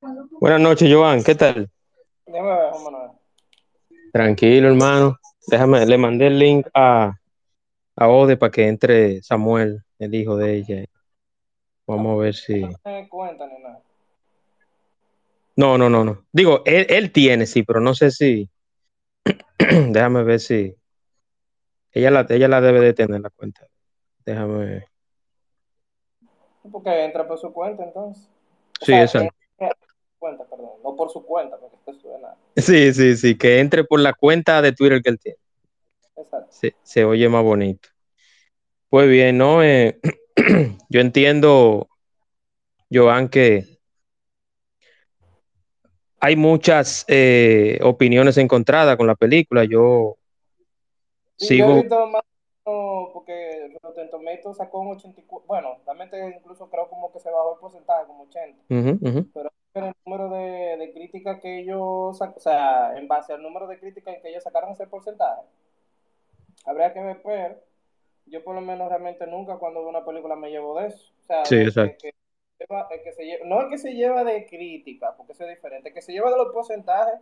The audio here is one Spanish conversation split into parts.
Buenas noches, Joan. ¿Qué tal? Tranquilo, hermano. Déjame, le mandé el link a, a Ode para que entre Samuel, el hijo de ella. Vamos a ver si. No, no, no, no. Digo, él, él tiene, sí, pero no sé si. Déjame ver si. Ella la, ella la debe de tener la cuenta. Déjame ver. Porque entra por su cuenta entonces. sí, exacto. Cuenta, perdón, no por su cuenta, porque esto suena. Sí, sí, sí, que entre por la cuenta de Twitter que él tiene. Exacto. Se, se oye más bonito. Pues bien, ¿no? Eh, yo entiendo, Joan, que hay muchas eh, opiniones encontradas con la película. Yo Sí, sigo. yo más no, porque Rotten Tomatoes sacó un 84, bueno, realmente incluso creo como que se bajó el porcentaje, como 80, Ujú, ujú. pero el número de, de críticas que ellos, o sea, en base al número de críticas que ellos sacaron ese porcentaje, habría que ver, pero yo por lo menos realmente nunca cuando veo una película me llevo de eso, o sea, Sí, exacto. que- que lleva- el que se lleva- no el que se lleva de crítica, porque eso es diferente, el que se lleva de los porcentajes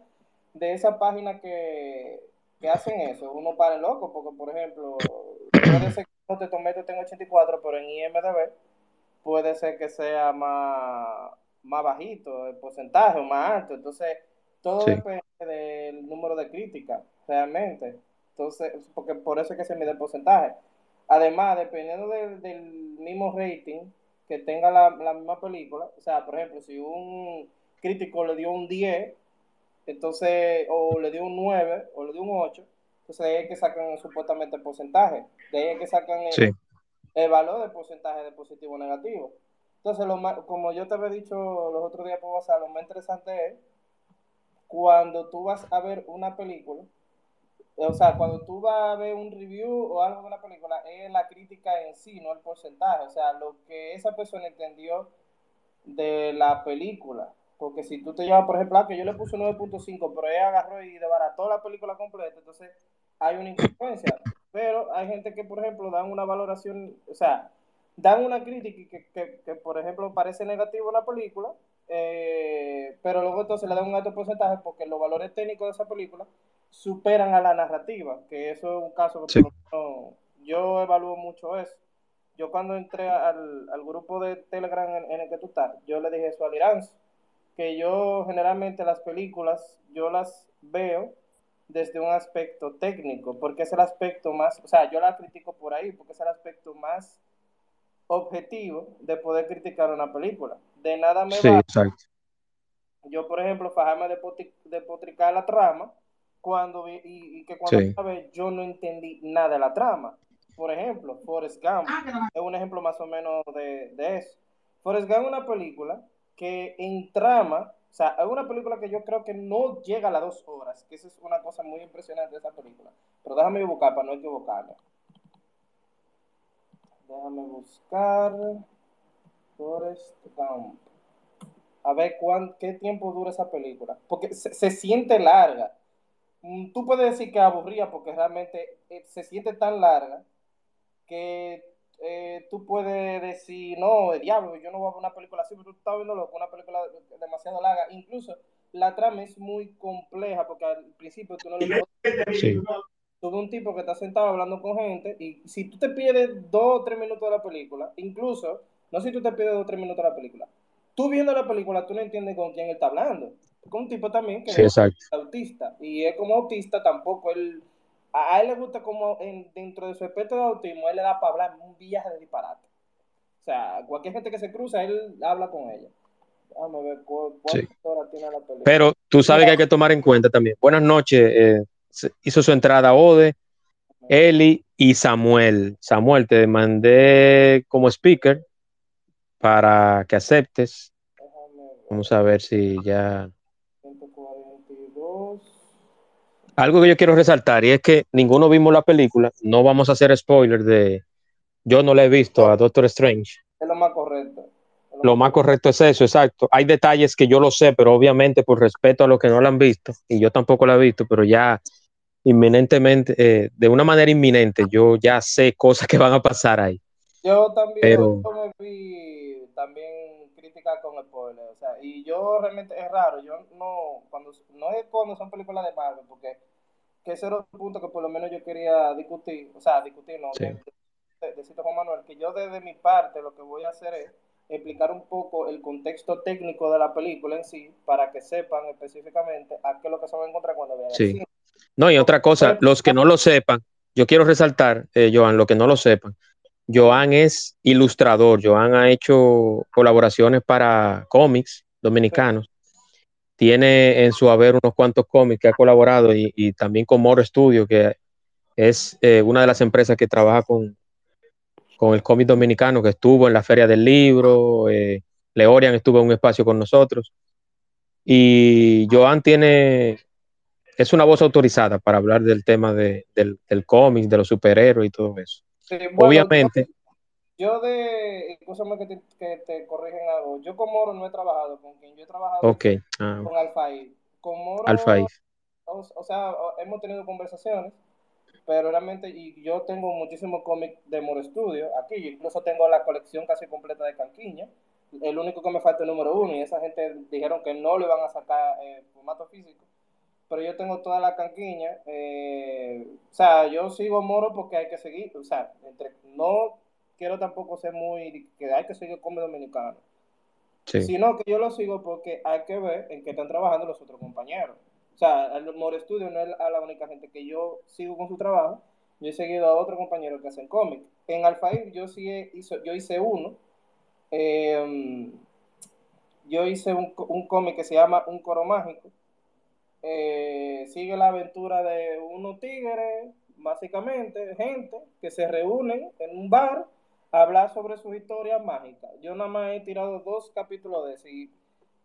de esa página que, que hacen eso, uno para el loco, porque por ejemplo, puede ser que no te tomé tenga 84, pero en IMDB puede ser que sea más, más bajito el porcentaje o más alto, entonces todo Sí. depende del número de críticas, realmente, entonces, porque por eso es que se mide el porcentaje. Además, dependiendo del, del mismo rating que tenga la, la misma película, o sea, por ejemplo, si un crítico le dio un 10, entonces, o le dio un 9, o le dio un 8, entonces de ahí es que sacan supuestamente el porcentaje, de ahí es que sacan el, Sí, el valor del porcentaje de positivo o negativo. Entonces, lo más, como yo te había dicho los otros días por WhatsApp, lo más interesante es cuando tú vas a ver una película, o sea, cuando tú vas a ver un review o algo de una película, es la crítica en sí, no el porcentaje, o sea, lo que esa persona entendió de la película. Porque si tú te llevas, por ejemplo, ah, que yo le puse 9.5, pero ella agarró y debarató la película completa, entonces hay una incongruencia. Pero hay gente que, por ejemplo, dan una valoración, o sea, dan una crítica que, que, que por ejemplo, parece negativo la película, eh, pero luego entonces le dan un alto porcentaje porque los valores técnicos de esa película superan a la narrativa, que eso es un caso que Sí. menos yo evalúo mucho eso. Yo cuando entré al, al grupo de Telegram en, en el que tú estás, yo le dije eso a Liranzo, que yo generalmente las películas, yo las veo desde un aspecto técnico, porque es el aspecto más, o sea, yo la critico por ahí, porque es el aspecto más objetivo de poder criticar una película. De nada me sí, va exacto. yo, por ejemplo, fajarme de, de potricar la trama cuando vi- y, y que cuando Sí. vez yo no entendí nada de la trama. Por ejemplo, Forrest Gump es un ejemplo más o menos de, de eso. Forrest Gump es una película que en trama, o sea, es una película que yo creo que no llega a las dos horas, que eso es una cosa muy impresionante de esa película. Pero déjame buscar para no equivocarme. Déjame buscar Forrest Gump a ver cuán, qué tiempo dura esa película. Porque se, se siente larga. Mm, Tú puedes decir que aburría porque realmente eh, se siente tan larga que eh, tú puedes decir, no, diablo, yo no voy a ver una película así, pero tú estás viendo loco, una película demasiado larga. Incluso la trama es muy compleja porque al principio tú no lo Sí, tú ves un tipo que está sentado hablando con gente y si tú te pierdes dos o tres minutos de la película, incluso, no si tú te pierdes dos o tres minutos de la película, tú viendo la película tú no entiendes con quién él está hablando. Con un tipo también que sí, es autista y él como autista tampoco, él, a, él le gusta como en, dentro de su espectro de autismo, él le da para hablar un viaje de disparate. O sea, cualquier gente que se cruza, él habla con ella. Ver cu- cuántas Sí. horas tiene la película. Pero tú sabes que hay que tomar en cuenta también. Buenas noches. eh, hizo su entrada Ode, Eli y Samuel. Samuel, te mandé como speaker para que aceptes. Vamos a ver si ya. 142. Algo que yo quiero resaltar y es que ninguno vimos la película. No vamos a hacer spoiler de. Yo no la he visto a Doctor Strange. Es lo más correcto. Es Lo más correcto es eso, exacto. Hay detalles que yo lo sé, pero obviamente por respeto a los que no la han visto, y yo tampoco la he visto, pero ya inminentemente, eh, de una manera inminente, yo ya sé cosas que van a pasar ahí. Yo también Pero- yo me vi también crítica con spoilers. O sea, y yo realmente es raro, yo no, cuando, no es cuando son películas de Marvel, porque que ese era un punto que por lo menos yo quería discutir, o sea, discutir, no, de, Juan Manuel, que yo desde mi parte lo que voy a hacer es explicar un poco el contexto técnico de la película en sí, para que sepan específicamente a qué es lo que se va a encontrar cuando vean sí. No, y otra cosa, los que no lo sepan, yo quiero resaltar, eh, Joan, lo que no lo sepan, Joan es ilustrador, Joan ha hecho colaboraciones para cómics dominicanos, tiene en su haber unos cuantos cómics que ha colaborado y, también con Moro Studio, que es eh, una de las empresas que trabaja con, con el cómic dominicano, que estuvo en la Feria del Libro, eh, Leorian estuvo en un espacio con nosotros. Y Joan tiene, es una voz autorizada para hablar del tema de, del, del cómic, de los superhéroes y todo eso. Obviamente. Yo, de, escúchame que te, que te corrigen algo, yo con Moro no he trabajado, con quien yo he trabajado okay. Ah, con Alfaí. Con Moro, o, sea, hemos tenido conversaciones pero realmente y yo tengo muchísimos cómics de Moro Studio aquí, incluso tengo la colección casi completa de Canquiña, el único que me falta es el número uno y esa gente dijeron que no le van a sacar en formato físico, pero yo tengo toda la Canquiña, eh, o sea, yo sigo Moro porque hay que seguir, o sea, entre, no quiero tampoco ser muy, que hay que seguir cómic dominicano, sino que yo lo sigo porque hay que ver en qué están trabajando los otros compañeros. O sea, el More Studio no es a la única gente que yo sigo con su trabajo. Yo he seguido a otro compañero que hacen cómic. En Alfair yo sí hizo, yo hice uno. Em, yo hice un, un cómic que se llama Un Coro Mágico. Eh, sigue la aventura de unos tigres, básicamente, gente que se reúnen en un bar a hablar sobre su historia mágica. Yo nada más he tirado dos capítulos de ese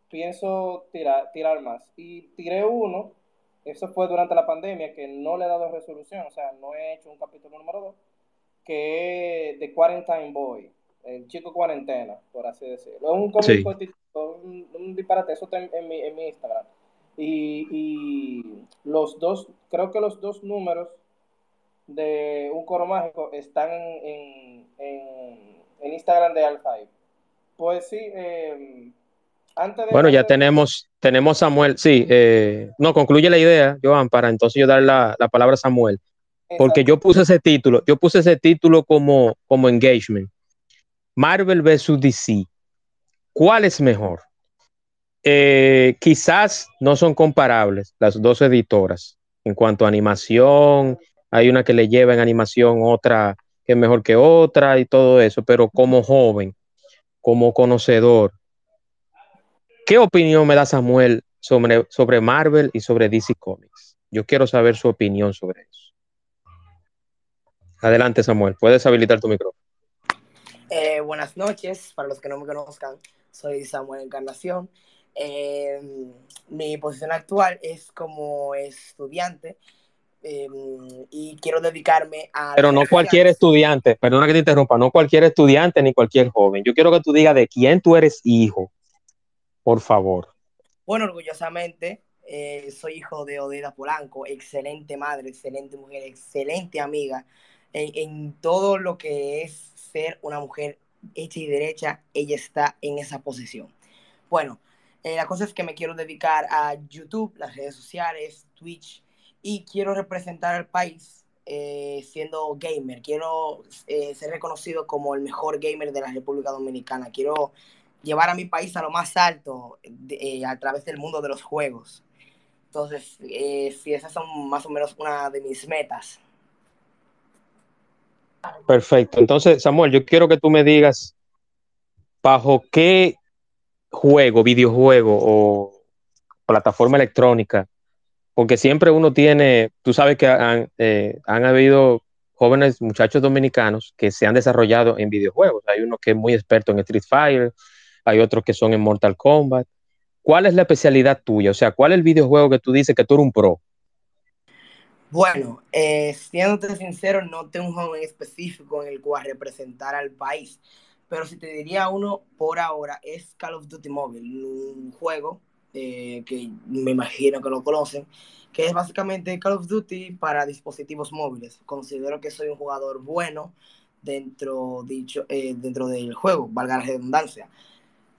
pienso tirar, tirar más. Y tiré uno, eso fue durante la pandemia, que no le he dado resolución, o sea, no he hecho un capítulo número dos, que es The Quarantine Boy, el chico cuarentena, por así decirlo. Es un cómic un, disparate, eso está en, mi, en mi, Instagram. Y, y, los dos, creo que los dos números de Un Coro Mágico están en, en, en Instagram de Alfa. Pues sí, eh, bueno, ya tenemos, tenemos Samuel. Sí, eh, no, concluye la idea, Joan, para entonces yo dar la, palabra a Samuel. Porque yo puse ese título, yo puse ese título como, como engagement. Marvel vs. DC. ¿Cuál es mejor? Eh, quizás no son comparables las dos editoras en cuanto a animación. Hay una que le lleva en animación, otra que es mejor que otra y todo eso, pero como joven, como conocedor, ¿Qué opinión me da Samuel sobre, Marvel y sobre DC Comics? Yo quiero saber su opinión sobre eso. Adelante, Samuel. Puedes habilitar tu micrófono. Eh, buenas noches, para los que no me conozcan, soy Samuel Encarnación. Eh, mi posición actual es como estudiante eh, y quiero dedicarme a... Pero no cualquier estudiante, perdona que te interrumpa, no cualquier estudiante ni cualquier joven. Yo quiero que tú digas de quién tú eres hijo por favor. Bueno, orgullosamente, eh, soy hijo de Odeda Polanco, excelente madre, excelente mujer, excelente amiga. En, todo lo que es ser una mujer hecha y derecha, ella está en esa posición. Bueno, eh, la cosa es que me quiero dedicar a YouTube, las redes sociales, Twitch, y quiero representar al país eh, siendo gamer. Quiero ser reconocido como el mejor gamer de la República Dominicana. Quiero llevar a mi país a lo más alto eh, a través del mundo de los juegos. Entonces, eh, sí, esas son más o menos una de mis metas. Perfecto. Entonces, Samuel, yo quiero que tú me digas bajo qué juego, videojuego o plataforma electrónica, porque siempre uno tiene, tú sabes que han, eh, han habido jóvenes muchachos dominicanos que se han desarrollado en videojuegos. Hay uno que es muy experto en Street Fighter, hay otros que son en Mortal Kombat. ¿Cuál es la especialidad tuya? O sea, ¿cuál es el videojuego que tú dices que tú eres un pro? Bueno, eh, siéndote sincero, no tengo un juego específico en el cual representar al país, pero si te diría uno por ahora es Call of Duty Mobile, un juego eh, que me imagino que lo conocen, que es básicamente Call of Duty para dispositivos móviles. Considero que soy un jugador bueno, dentro, dicho, eh, dentro del juego, valga la redundancia.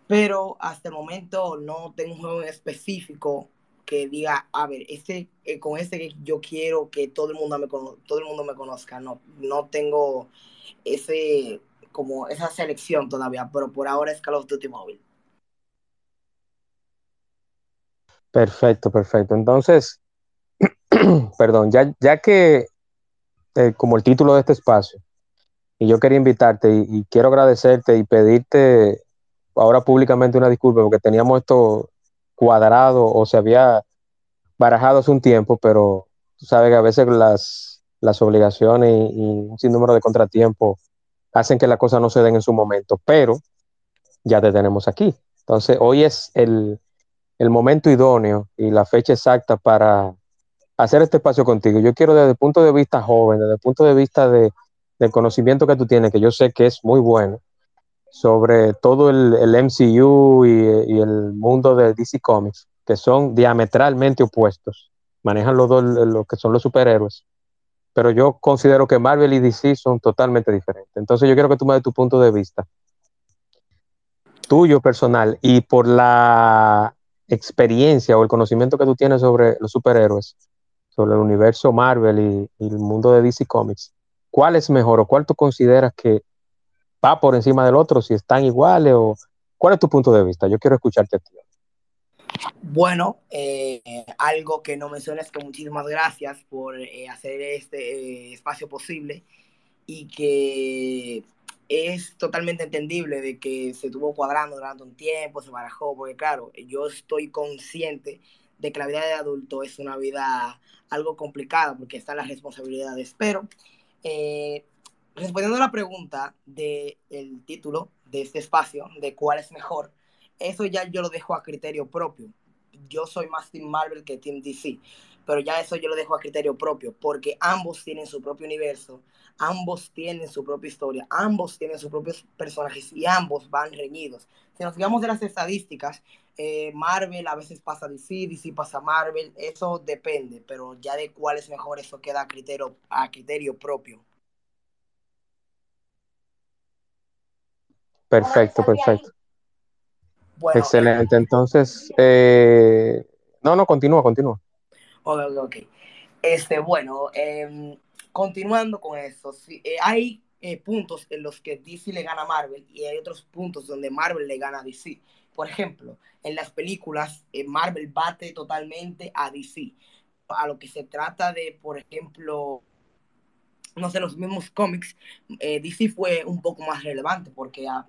Pero hasta el momento no tengo un juego específico que diga, a ver, este, eh, con este yo quiero que todo el mundo me todo el mundo me conozca. No, no tengo ese como esa selección todavía, pero por ahora es Call of Duty Mobile. Perfecto, perfecto. Entonces, perdón, ya, ya que eh, como el título de este espacio, y yo quería invitarte y, quiero agradecerte y pedirte ahora públicamente una disculpa porque teníamos esto cuadrado o se había barajado hace un tiempo, pero tú sabes que a veces las, las obligaciones y, un sinnúmero de contratiempos hacen que las cosas no se den en su momento, pero ya te tenemos aquí. Entonces, hoy es el, el momento idóneo y la fecha exacta para hacer este espacio contigo. Yo quiero desde el punto de vista joven, desde el punto de vista de, del conocimiento que tú tienes, que yo sé que es muy bueno, sobre todo el, el MCU y, el mundo de DC Comics, que son diametralmente opuestos. Manejan los dos lo que son los superhéroes. Pero yo considero que Marvel y DC son totalmente diferentes. Entonces yo quiero que tú me des tu punto de vista tuyo personal y por la experiencia o el conocimiento que tú tienes sobre los superhéroes, sobre el universo Marvel y, el mundo de DC Comics, ¿cuál es mejor o cuál tú consideras que va por encima del otro, si están iguales o cuál es tu punto de vista? Yo quiero escucharte a ti. Bueno, eh, algo que no mencionas que muchísimas gracias por eh, hacer este eh, espacio posible y que es totalmente entendible de que se estuvo cuadrando durante un tiempo, se barajó, porque claro, yo estoy consciente de que la vida de adulto es una vida algo complicada porque están las responsabilidades, pero respondiendo a la pregunta del título de este espacio, de cuál es mejor, eso ya yo lo dejo a criterio propio. Yo soy más Team Marvel que Team DC, pero ya eso yo lo dejo a criterio propio, porque ambos tienen su propio universo, ambos tienen su propia historia, ambos tienen sus propios personajes y ambos van reñidos. Si nos fijamos de las estadísticas, eh, Marvel a veces pasa DC, DC pasa Marvel, eso depende, pero ya de cuál es mejor, eso queda a criterio, a criterio propio. Perfecto, perfecto. Excelente. Entonces, eh, no, no, continúa, continúa. Ok, ok. Este, bueno, em, continuando con eso, eh, hay eh, puntos en los que DC le gana a Marvel y hay otros puntos donde Marvel le gana a DC. Por ejemplo, en las películas, Marvel bate totalmente a DC. A lo que se trata de, por ejemplo, no sé, los mismos cómics, DC fue un poco más relevante porque ah,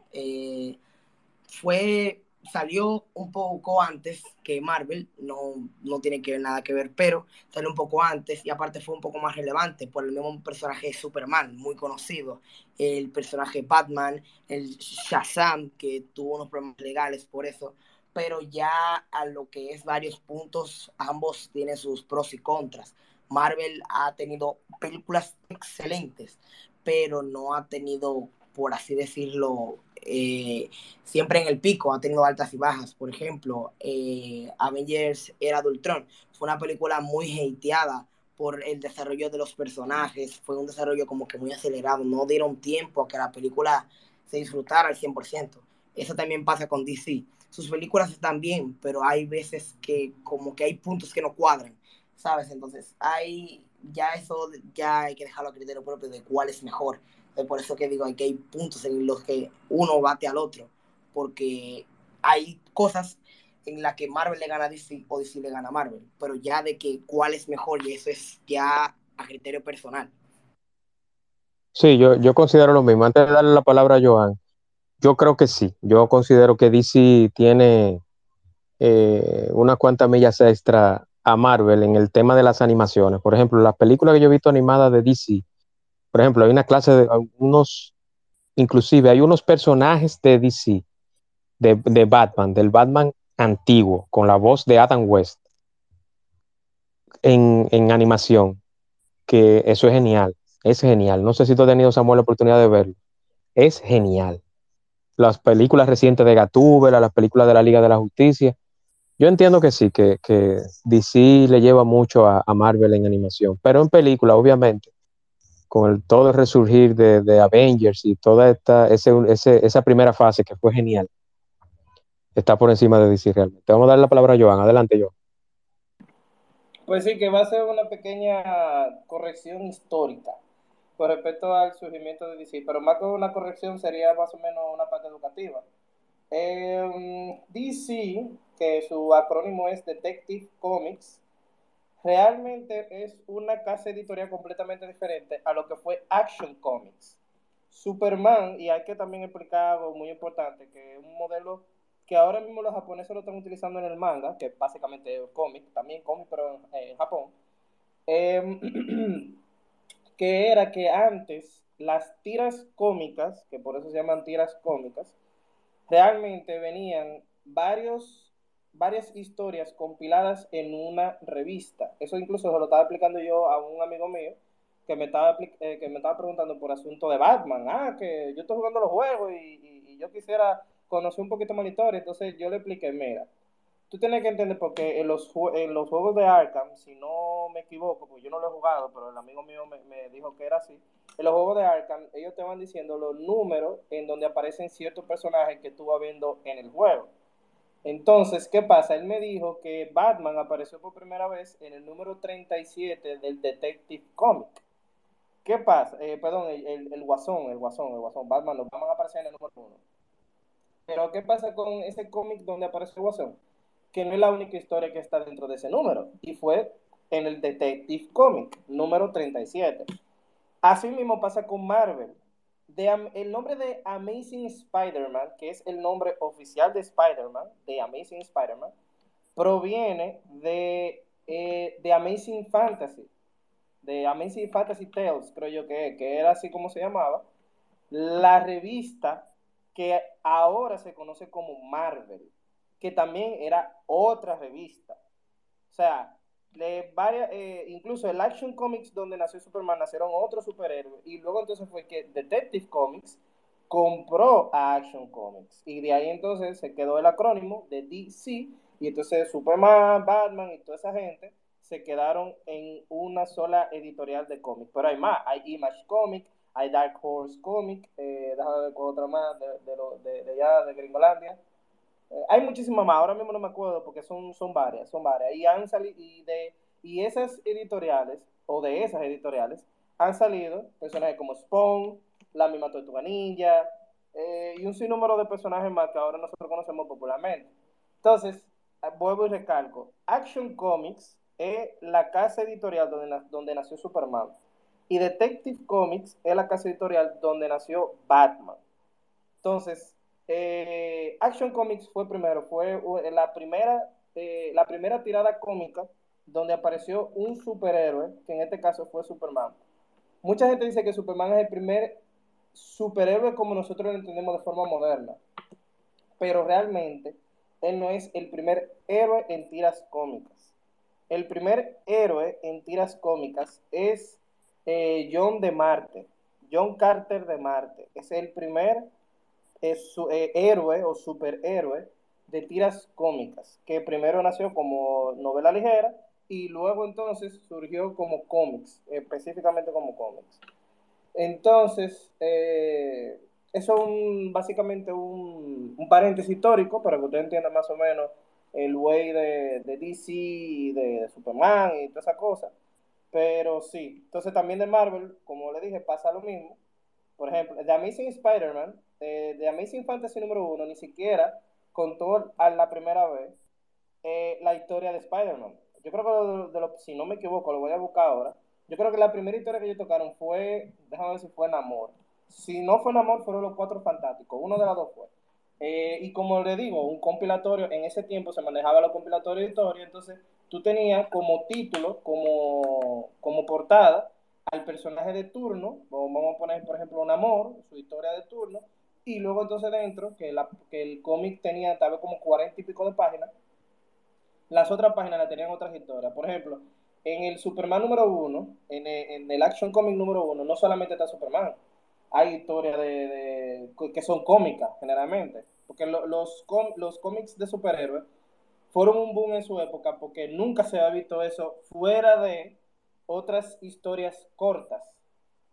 fue salió un poco antes que Marvel, no, no tiene que ver nada que ver, pero salió un poco antes y aparte fue un poco más relevante por el mismo personaje Superman, muy conocido, el personaje Batman, el Shazam, que tuvo unos problemas legales por eso, pero ya a lo que es varios puntos, ambos tienen sus pros y contras. Marvel ha tenido películas excelentes, pero no ha tenido, por así decirlo, eh, siempre en el pico, ha tenido altas y bajas. Por ejemplo, eh, Avengers Era de fue una película muy hateada por el desarrollo de los personajes, fue un desarrollo como que muy acelerado, no dieron tiempo a que la película se disfrutara al 100%. Eso también pasa con DC. Sus películas están bien, pero hay veces que como que hay puntos que no cuadran, ¿sabes? Entonces, hay ya eso ya hay que dejarlo a criterio propio de cuál es mejor. Es por eso que digo que hay puntos en los que uno bate al otro, porque hay cosas en las que Marvel le gana a DC o DC le gana a Marvel, pero ya de que cuál es mejor y eso es ya a criterio personal. Sí, yo, yo considero lo mismo. Antes de darle la palabra a Joan, yo creo que sí. Yo considero que DC tiene eh, unas cuantas millas extra a Marvel en el tema de las animaciones. Por ejemplo, las películas que yo he visto animadas de DC, por ejemplo, hay una clase de unos, inclusive hay unos personajes de DC, de, Batman, del Batman antiguo, con la voz de Adam West, en, animación, que eso es genial, es genial. No sé si tú has tenido, Samuel, la oportunidad de verlo. Es genial. Las películas recientes de Gatúbela, las películas de la Liga de la Justicia. Yo entiendo que sí, que, DC le lleva mucho a, a, Marvel en animación, pero en película, obviamente, con el, todo el resurgir de, Avengers y toda esta, ese, esa primera fase que fue genial, está por encima de DC realmente. Vamos a dar la palabra a Joan. Adelante, Joan. Pues sí, que va a ser una pequeña corrección histórica con respecto al surgimiento de DC, pero más que una corrección sería más o menos una parte educativa. Em, DC, que su acrónimo es Detective Comics, realmente es una casa editorial completamente diferente a lo que fue Action Comics. Superman, y hay que también explicar algo muy importante, que es un modelo que ahora mismo los japoneses lo están utilizando en el manga, que básicamente es cómic, también cómic, pero en, Japón, em, que era que antes las tiras cómicas, que por eso se llaman tiras cómicas, realmente venían varios, varias historias compiladas en una revista. Eso incluso se lo estaba explicando yo a un amigo mío que me estaba, eh, que me estaba preguntando por asunto de Batman. Ah, que yo estoy jugando los juegos y, yo quisiera conocí un poquito más la historia, entonces yo le expliqué, mira, tú tienes que entender porque en los, en los juegos de Arkham, si no me equivoco, pues yo no lo he jugado, pero el amigo mío me, dijo que era así, en los juegos de Arkham ellos te van diciendo los números en donde aparecen ciertos personajes que tú vas viendo en el juego. Entonces, ¿qué pasa? Él me dijo que Batman apareció por primera vez en el número 37 del Detective Comic. ¿Qué pasa? Eh, perdón, el, el, el, Guasón, el Guasón, el Guasón. Batman, los Batman aparecen en el número 1. Pero ¿qué pasa con ese cómic donde aparece el Guasón? Que no es la única historia que está dentro de ese número. Y fue en el Detective Comic, número 37. Así mismo pasa con Marvel. El nombre de Amazing Spider-Man, que es el nombre oficial de Spider-Man, de Amazing Spider-Man, proviene de, eh, de Amazing Fantasy, de Amazing Fantasy Tales, creo yo que, que era así como se llamaba, la revista que ahora se conoce como Marvel, que también era otra revista. O sea, varias, eh, incluso el Action Comics donde nació Superman nacieron otros superhéroes y luego entonces fue que Detective Comics compró a Action Comics y de ahí entonces se quedó el acrónimo de DC y entonces Superman, Batman y toda esa gente se quedaron en una sola editorial de cómics. Pero hay más, hay Image Comics, hay Dark Horse Comic, eh, déjame ver otra más de, de, de, allá, de Gringolandia. Eh, hay muchísimas más, ahora mismo no me acuerdo porque son, son varias, son varias. Y han salido, y, de, y esas editoriales, o de esas editoriales, han salido personajes como Spawn, la misma Tortuga Ninja, eh, y un sinnúmero de personajes más que ahora nosotros conocemos popularmente. Entonces, eh, vuelvo y recalco, Action Comics es la casa editorial donde, donde nació Superman. Y Detective Comics es la casa editorial donde nació Batman. Entonces, eh, Action Comics fue primero, fue la primera, eh, la primera tirada cómica donde apareció un superhéroe, que en este caso fue Superman. Mucha gente dice que Superman es el primer superhéroe como nosotros lo entendemos de forma moderna, pero realmente él no es el primer héroe en tiras cómicas. El primer héroe en tiras cómicas es eh, John de Marte, John Carter de Marte. Es el primer eh, héroe o superhéroe de tiras cómicas, que primero nació como novela ligera y luego entonces surgió como cómics, específicamente como cómics. Entonces, eh, eso es básicamente un, paréntesis histórico para que usted entienda más o menos el way de, de DC, de, de Superman y toda esa cosa. Pero sí, entonces también de Marvel, como le dije, pasa lo mismo. Por ejemplo, The Amazing Spider-Man, eh, The Amazing Fantasy número uno, ni siquiera contó a la primera vez eh, la historia de Spider-Man. Yo creo que, de si no me equivoco, lo voy a buscar ahora. Yo creo que la primera historia que ellos tocaron fue, déjame ver si fue en amor. Si no fue en amor, fueron los cuatro fantásticos. Uno de las dos fue. Eh, y como le digo, un compilatorio, en ese tiempo se manejaba los compilatorios de historia, entonces tú tenías como título, como, como portada, al personaje de turno, vamos a poner por ejemplo un amor, su historia de turno, y luego entonces dentro, que, la, que el cómic tenía tal vez como cuarenta y pico de páginas, las otras páginas la tenían otras historias. Por ejemplo, en el Superman número uno, en el, en el Action Comic número uno, no solamente está Superman, hay historias de, que son cómicas generalmente, porque los, los cómics de superhéroes fueron un boom en su época porque nunca se había visto eso fuera de otras historias cortas.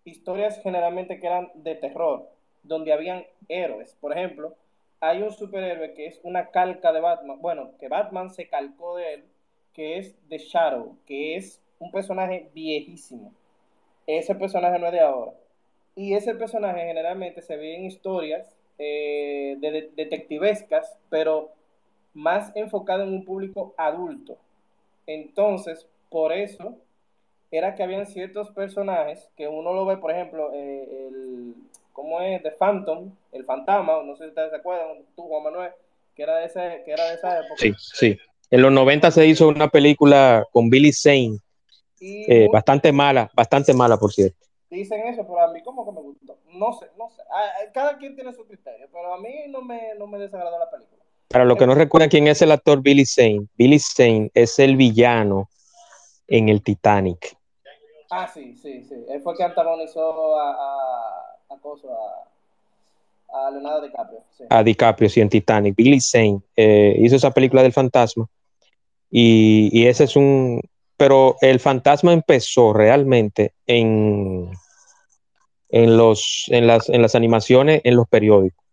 historias generalmente que eran de terror, donde habían héroes. Por ejemplo, hay un superhéroe que es una calca de Batman, bueno, que Batman se calcó de él, que es The Shadow, que es un personaje viejísimo. Ese personaje no es de ahora. Y ese personaje generalmente se ve en historias eh, de, detectivescas, pero más enfocado en un público adulto. Entonces, por eso era que habían ciertos personajes que uno lo ve, por ejemplo, eh, el, ¿cómo es? The Phantom, el fantasma, no sé si ustedes se acuerdan, tú, Juan Manuel, que era de, ese, que era de esa época. Sí, sí. En los 90 se hizo una película con Billy Zane, eh, bastante mala, bastante mala, por cierto. Dicen eso, pero a mí como que me gustó. No sé, no sé. Cada quien tiene su criterio, pero a mí no me, no me desagradó la película. Para los que no recuerdan quién es el actor Billy Zane, Billy Zane es el villano en el Titanic. Ah, sí, sí, sí. Él fue el que antagonizó a, a, a, a Leonardo DiCaprio. A DiCaprio, sí, en Titanic. Billy Zane eh, hizo esa película del fantasma. Y, y, ese es un, pero el fantasma empezó realmente en, en, los, en, las, en las animaciones, en los periódicos.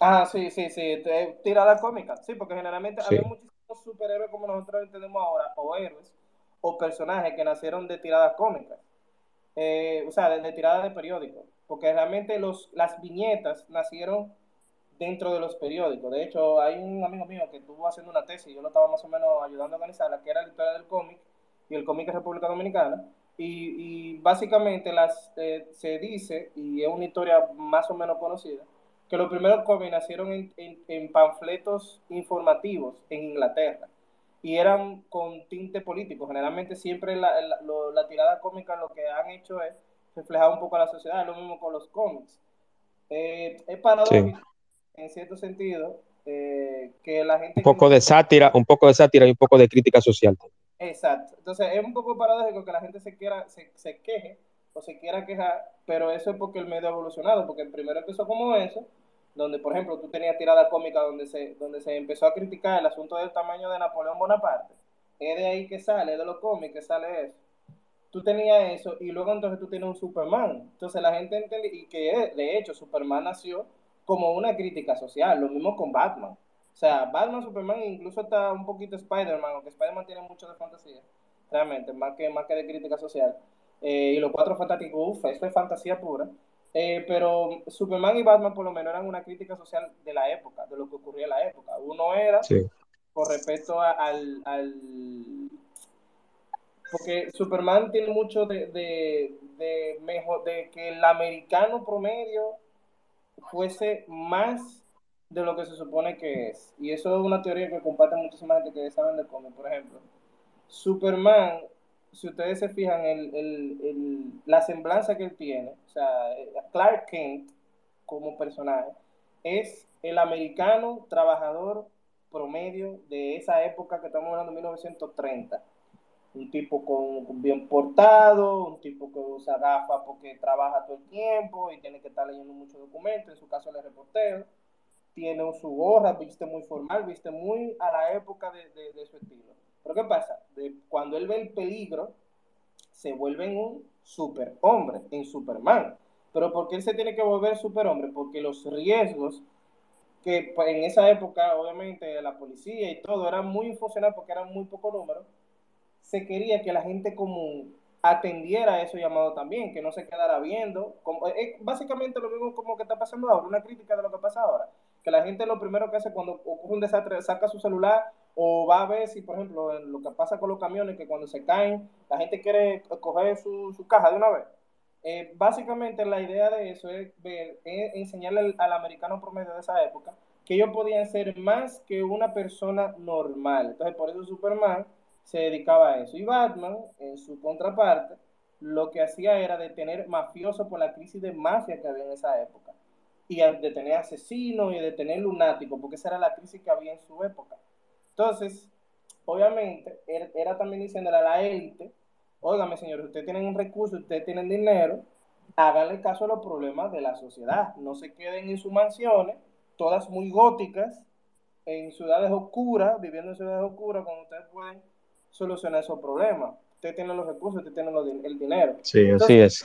Ah, sí, sí, sí, tirada cómica, sí, porque generalmente había muchísimos superhéroes como nosotros entendemos ahora, o héroes, o personajes que nacieron de tiradas cómicas, eh, o sea, de, tiradas de periódicos, porque realmente los, las viñetas nacieron dentro de los periódicos. De hecho, hay un amigo mío que estuvo haciendo una tesis, yo lo estaba más o menos ayudando a organizarla, que era la historia del cómic y el cómic de República Dominicana. Y, básicamente las, eh, se dice, y es una historia más o menos conocida, que los primeros cómics nacieron en, en, panfletos informativos en Inglaterra y eran con tinte político. Generalmente siempre la, la, tirada cómica lo que han hecho es reflejar un poco a la sociedad, lo mismo con los cómics. Eh, es paradójico en cierto sentido, eh, que la gente... Un poco de sátira, un poco de sátira y un poco de crítica social. Exacto. Entonces es un poco paradójico que la gente se quiera, se, se queje o se quiera quejar, pero eso es porque el medio ha evolucionado, porque el primero empezó como eso, donde por ejemplo tú tenías tirada cómica donde se, donde se empezó a criticar el asunto del tamaño de Napoleón Bonaparte. Es de ahí que sale, de los cómics que sale eso. Tú tenías eso y luego entonces tú tienes un Superman. Entonces la gente entiende, y que de hecho Superman nació como una crítica social, lo mismo con Batman. O sea, Batman, Superman, incluso está un poquito Spider-Man, aunque Spider-Man tiene mucho de fantasía, realmente, más que, más que de crítica social. Eh, y los cuatro fantásticos, uff, eso es fantasía pura. Eh, pero Superman y Batman por lo menos eran una crítica social de la época, de lo que ocurría en la época. Uno era con respecto al, al, Porque Superman tiene mucho de, de, de, mejor, de que el americano promedio fuese más de lo que se supone que es. Y eso es una teoría que comparte muchísima gente que saben de cómic. Por ejemplo, Superman, si ustedes se fijan, el, el, la semblanza que él tiene, o sea, Clark Kent como personaje, es el americano trabajador promedio de esa época que estamos hablando, 1930 un tipo con, bien portado, un tipo que usa gafas porque trabaja todo el tiempo y tiene que estar leyendo muchos documentos, en su caso el reportero, tiene su gorra, viste muy formal, viste muy a la época de, de, su estilo. Pero ¿qué pasa? De, cuando él ve el peligro, se vuelve en un superhombre, en Superman. Pero ¿por qué él se tiene que volver superhombre? Porque los riesgos que pues, en esa época, obviamente, la policía y todo, eran muy infuncional porque eran muy pocos números, se quería que la gente común atendiera a esos llamados también, que no se quedara viendo. Como, es básicamente lo mismo como que está pasando ahora, una crítica de lo que pasa ahora. Que la gente lo primero que hace cuando ocurre un desastre saca su celular o va a ver si, por ejemplo, lo que pasa con los camiones, que cuando se caen, la gente quiere coger su, su caja de una vez. Eh, básicamente la idea de eso es, ver, enseñarle al, al, americano promedio de esa época que ellos podían ser más que una persona normal. Entonces, por eso Superman se dedicaba a eso. Y Batman, en su contraparte, lo que hacía era detener mafiosos por la crisis de mafia que había en esa época. Y detener asesinos y detener lunáticos, porque esa era la crisis que había en su época. Entonces, obviamente, era, también diciéndole a la élite, óigame señores, ustedes tienen un recurso, ustedes tienen dinero, háganle caso a los problemas de la sociedad. No se queden en sus mansiones, todas muy góticas, en ciudades oscuras, viviendo en ciudades oscuras, cuando ustedes pueden solucionar esos problemas. Usted tiene los recursos, usted tiene el dinero. Sí, así es.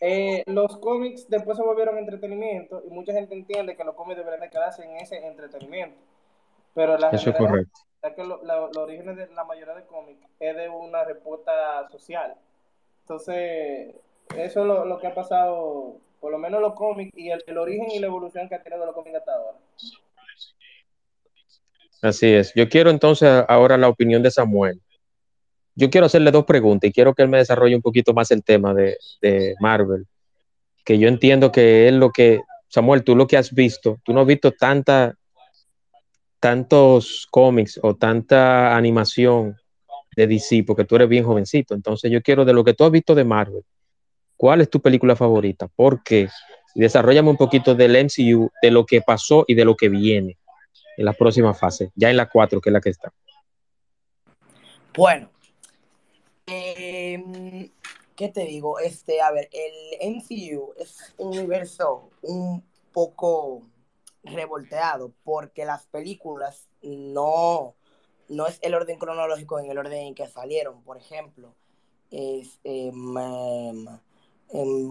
eh, los cómics después se volvieron entretenimiento y mucha gente entiende que los cómics deberían de quedarse en ese entretenimiento. Pero la Eso es correcto. que lo- los orígenes de la mayoría de cómics es de una respuesta social. Entonces, eso es lo, lo que ha pasado, por lo menos los cómics y el, el origen y la evolución que ha tenido los cómics hasta ahora. Así es. Yo quiero entonces ahora la opinión de Samuel. Yo quiero hacerle dos preguntas y quiero que él me desarrolle un poquito más el tema de, de Marvel. Que yo entiendo que es lo que, Samuel, tú lo que has visto, tú no has visto tanta, tantos cómics o tanta animación de DC porque tú eres bien jovencito. Entonces yo quiero de lo que tú has visto de Marvel, ¿cuál es tu película favorita? ¿Por qué? Desarrollame un poquito del MCU, de lo que pasó y de lo que viene en la próxima fase, ya en la 4, que es la que está. Bueno, eh, ¿qué te digo? Este, a ver, el MCU es un universo un poco revolteado porque las películas no, no es el orden cronológico en el orden en que salieron. Por ejemplo, es em,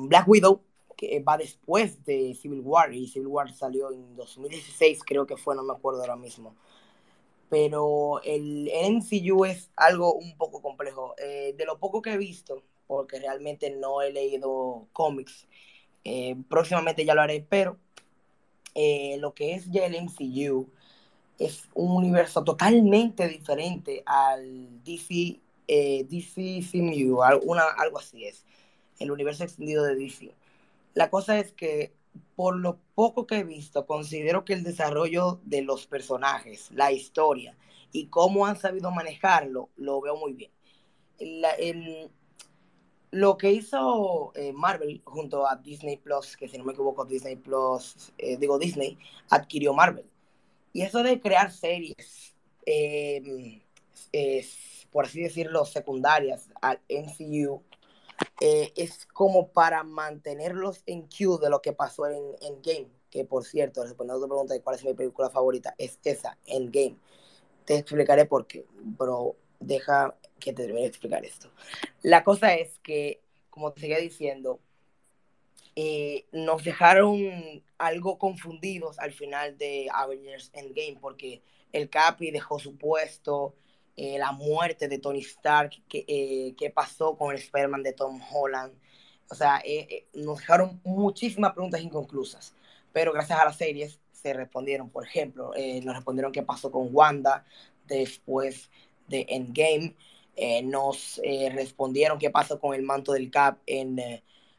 Black Widow, que va después de Civil War, y Civil War salió en 2016, creo que fue, no me acuerdo ahora mismo. Pero el MCU es algo un poco complejo. Eh, de lo poco que he visto, porque realmente no he leído cómics, eh, próximamente ya lo haré, pero eh, lo que es ya el MCU es un universo totalmente diferente al DC, eh, DC CMU, una, algo así es, el universo extendido de DC. La cosa es que por lo poco que he visto, considero que el desarrollo de los personajes, la historia y cómo han sabido manejarlo, lo veo muy bien. Lo que hizo eh, Marvel junto a Disney Plus, que si no me equivoco, Disney Plus, eh, digo Disney, adquirió Marvel. Y eso de crear series, eh, por así decirlo, secundarias al MCU, eh, es como para mantenerlos en queue de lo que pasó en Endgame, que por cierto, respondiendo a tu pregunta de cuál es mi película favorita, es esa, Endgame. Te explicaré por qué, pero deja que te termine de explicar esto. La cosa es que, como te seguía diciendo, eh, nos dejaron algo confundidos al final de Avengers Endgame, porque el Capi dejó su puesto, eh, la muerte de Tony Stark, qué eh, qué pasó con el Spider-Man de Tom Holland. O sea, eh, nos dejaron muchísimas preguntas inconclusas, pero gracias a las series se respondieron. Por ejemplo, nos respondieron qué pasó con Wanda después de Endgame. Eh, nos respondieron qué pasó con el manto del Cap en,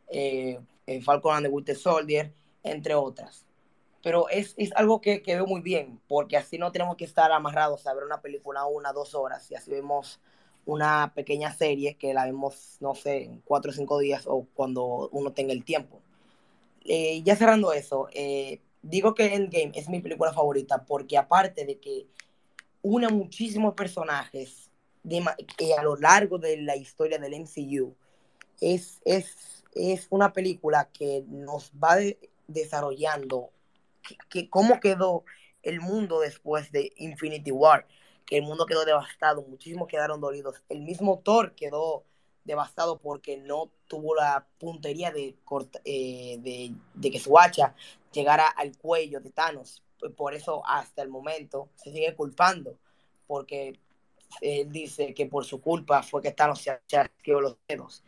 en Falcon and the Winter Soldier, entre otras pero es, es algo que, que, veo muy bien, porque así no tenemos que estar amarrados a ver una película una, dos horas, y así vemos una pequeña serie que la vemos, no sé, en cuatro o cinco días o cuando uno tenga el tiempo. Eh, ya cerrando eso, eh, digo que Endgame es mi película favorita porque aparte de que une muchísimos personajes de, a lo largo de la historia del MCU, es, es, es una película que nos va de, desarrollando que, que, cómo quedó el mundo después de Infinity War, que el mundo quedó devastado, muchísimos quedaron dolidos. El mismo Thor quedó devastado porque no tuvo la puntería de, eh, de, de, que su hacha llegara al cuello de Thanos. Por eso hasta el momento se sigue culpando, porque él dice que por su culpa fue que Thanos se chasqueó los dedos.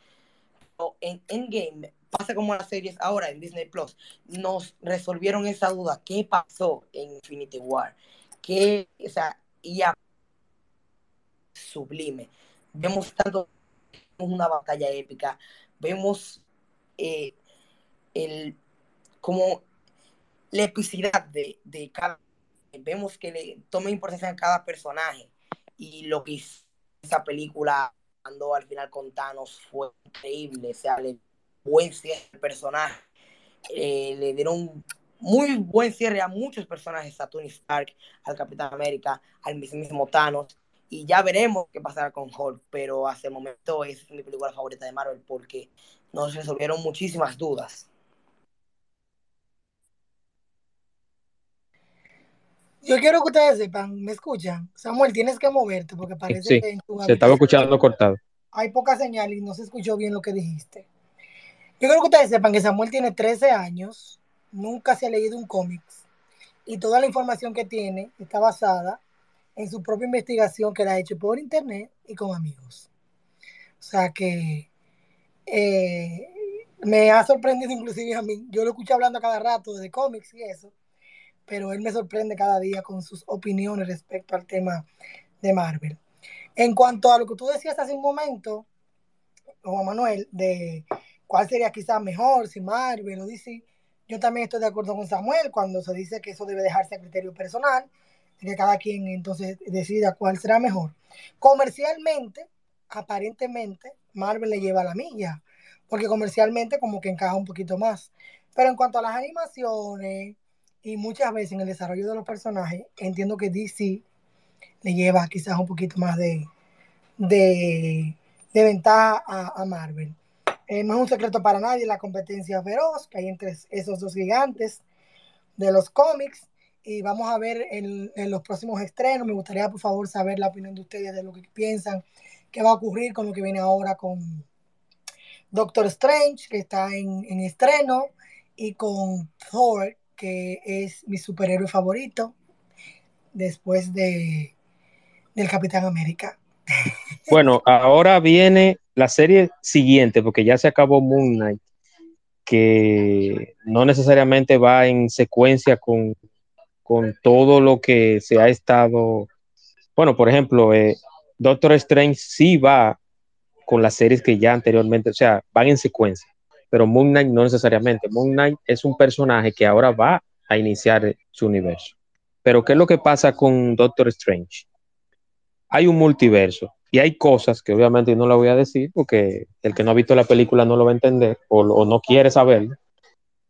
En Endgame pasa como las series ahora en Disney Plus, nos resolvieron esa duda. ¿Qué pasó en Infinity War? ¿Qué, o sea, ya sublime. Vemos tanto una batalla épica, vemos eh, el como la epicidad de, de, cada vemos que le toma importancia a cada personaje y lo que hizo esa película cuando al final con Thanos fue increíble, o sea, le buen cierre al personaje. Eh, le dieron muy buen cierre a muchos personajes, a Tony Stark, al Capitán América, al mismo Thanos. Y ya veremos qué pasará con Hulk, pero hasta el momento es mi película favorita de Marvel porque nos resolvieron muchísimas dudas. Yo quiero que ustedes sepan, ¿me escuchan? Samuel, tienes que moverte porque parece sí, que en tu se estaba escuchando cortado. Hay poca señal y no se escuchó bien lo que dijiste. Yo creo que ustedes sepan que Samuel tiene 13 años, nunca se ha leído un cómic y toda la información que tiene está basada en su propia investigación que la ha hecho por internet y con amigos. O sea que eh, me ha sorprendido inclusive a mí. Yo lo escucho hablando cada rato de cómics y eso, pero él me sorprende cada día con sus opiniones respecto al tema de Marvel. En cuanto a lo que tú decías hace un momento, Juan Manuel, de cuál sería quizás mejor, si Marvel o DC, yo también estoy de acuerdo con Samuel cuando se dice que eso debe dejarse a criterio personal, que cada quien entonces decida cuál será mejor. Comercialmente, aparentemente, Marvel le lleva la milla, porque comercialmente como que encaja un poquito más. Pero en cuanto a las animaciones y muchas veces en el desarrollo de los personajes, entiendo que DC le lleva quizás un poquito más de, de, ventaja a, Marvel. Eh, no es un secreto para nadie la competencia feroz que hay entre esos dos gigantes de los cómics y vamos a ver en, los próximos estrenos. Me gustaría, por favor, saber la opinión de ustedes de lo que piensan, qué va a ocurrir con lo que viene ahora con Doctor Strange, que está en, en estreno, y con Thor, que es mi superhéroe favorito, después de, del Capitán América. Bueno, ahora viene la serie siguiente, porque ya se acabó Moon Knight, que no necesariamente va en secuencia con, con todo lo que se ha estado. Bueno, por ejemplo, eh, Doctor Strange sí va con las series que ya anteriormente, o sea, van en secuencia, pero Moon Knight no necesariamente. Moon Knight es un personaje que ahora va a iniciar su universo. Pero ¿qué es lo que pasa con Doctor Strange? Hay un multiverso y hay cosas que obviamente no la voy a decir porque el que no ha visto la película no lo va a entender o, no quiere saberlo.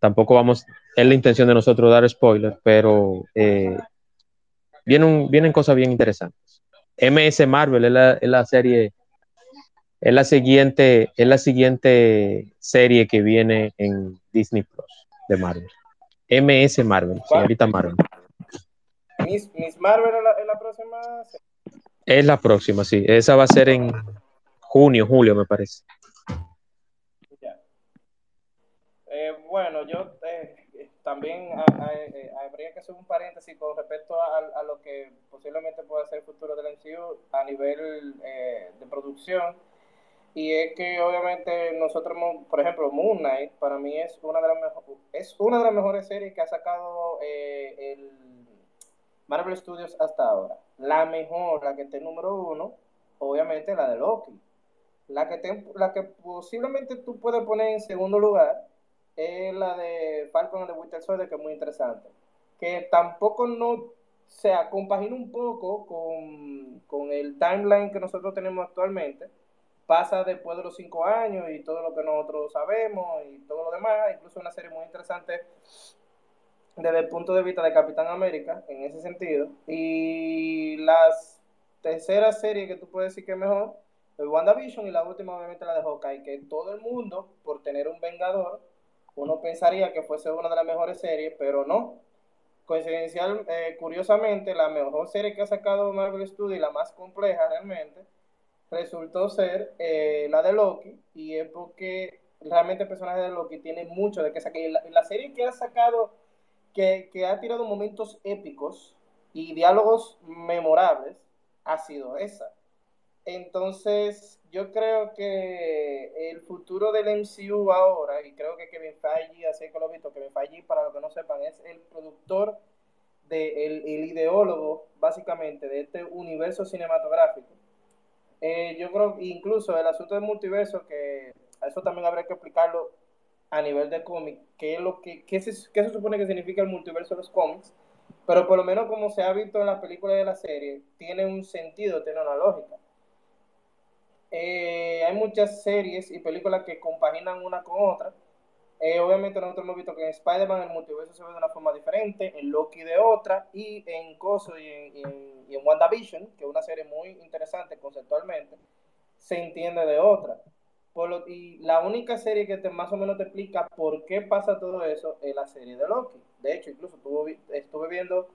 Tampoco vamos, es la intención de nosotros dar spoilers, pero eh, vienen, vienen cosas bien interesantes. MS Marvel es la, es la serie es la siguiente, es la siguiente serie que viene en Disney Plus de Marvel. MS Marvel, señorita Marvel. Miss, Marvel es la, próxima. Es la próxima, sí. Esa va a ser en junio, julio, me parece. Eh, bueno, yo eh, también eh, habría que hacer un paréntesis con respecto a, lo que posiblemente pueda ser el futuro del MCU a nivel de producción y es que obviamente nosotros, por ejemplo, Moon Knight para mí es una de las, mejores es una de las mejores series que ha sacado eh, el Marvel Studios hasta ahora. La mejor, la que esté número uno, obviamente la de Loki. La que, la que posiblemente tú puedes poner en segundo lugar es la de Falcon the Winter Soldier, que es muy interesante. Que tampoco no se acompagina un poco con, con el timeline que nosotros tenemos actualmente pasa después de los cinco años y todo lo que nosotros sabemos y todo lo demás, incluso una serie muy interesante desde el punto de vista de Capitán América, en ese sentido. Y la tercera serie que tú puedes decir que es mejor, es WandaVision y la última obviamente la de Hawkeye, que todo el mundo, por tener un Vengador, uno pensaría que fuese una de las mejores series, pero no. Coincidencial, eh, curiosamente, la mejor serie que ha sacado Marvel Studios y la más compleja realmente, resultó ser eh, la de Loki, y es porque realmente el personaje de Loki tiene mucho de que sacar. La, la serie que ha sacado, que, que, ha tirado momentos épicos y diálogos memorables, ha sido esa. Entonces, yo creo que el futuro del MCU ahora, y creo que Kevin Feige, así que lo he visto, Kevin Feige, para los que no sepan, es el productor, de, el, el ideólogo, básicamente, de este universo cinematográfico eh, yo creo incluso el asunto del multiverso, que eso también habría que explicarlo a nivel de cómic, qué es lo que, qué se, qué se supone que significa el multiverso de los cómics, pero por lo menos como se ha visto en las películas de la serie, tiene un sentido, tiene una lógica. Eh, hay muchas series y películas que compaginan una con otra, eh, obviamente nosotros hemos visto que en Spider-Man el multiverso se ve de una forma diferente, en Loki de otra, y en Coso y en, y en, WandaVision, que es una serie muy interesante conceptualmente, se entiende de otra. Y la única serie que te, más o menos te explica por qué pasa todo eso es la serie de Loki. De hecho, incluso estuve, estuve viendo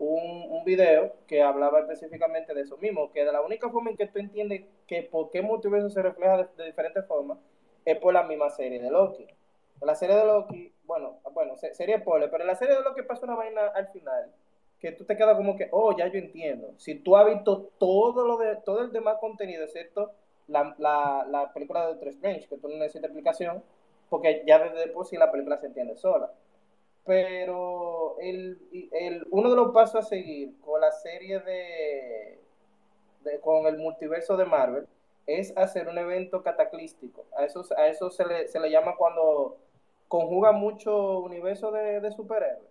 un, un, video que hablaba específicamente de eso mismo, que de la única forma en que tú entiendes que por qué multiverso se refleja de, de diferentes formas es por la misma serie de Loki. La serie de Loki, bueno, bueno, sería spoiler, pero en la serie de Loki pasa una vaina al final que tú te quedas como que, oh, ya yo entiendo. Si tú has visto todo lo de todo el demás contenido, excepto la, la, la película de Doctor Strange, que tú no necesitas explicación, porque ya desde por sí la película se entiende sola. Pero el, el, uno de los pasos a seguir con la serie de, de, con el multiverso de Marvel es hacer un evento cataclístico. A eso, a eso se, le, se le llama cuando conjuga mucho universo de, de superhéroes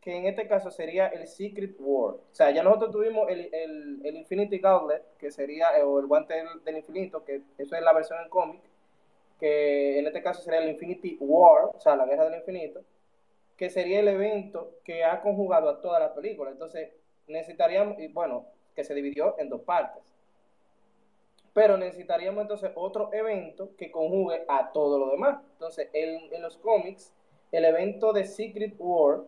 que en este caso sería el Secret War. O sea, ya nosotros tuvimos el, el, el Infinity Gauntlet, que sería, eh, o el guante del, infinito, que eso es la versión en cómic, que en este caso sería el Infinity War, o sea, la guerra del infinito, que sería el evento que ha conjugado a toda la película. Entonces, necesitaríamos, y bueno, que se dividió en dos partes. Pero necesitaríamos entonces otro evento que conjugue a todo lo demás. Entonces, en, los cómics, el evento de Secret War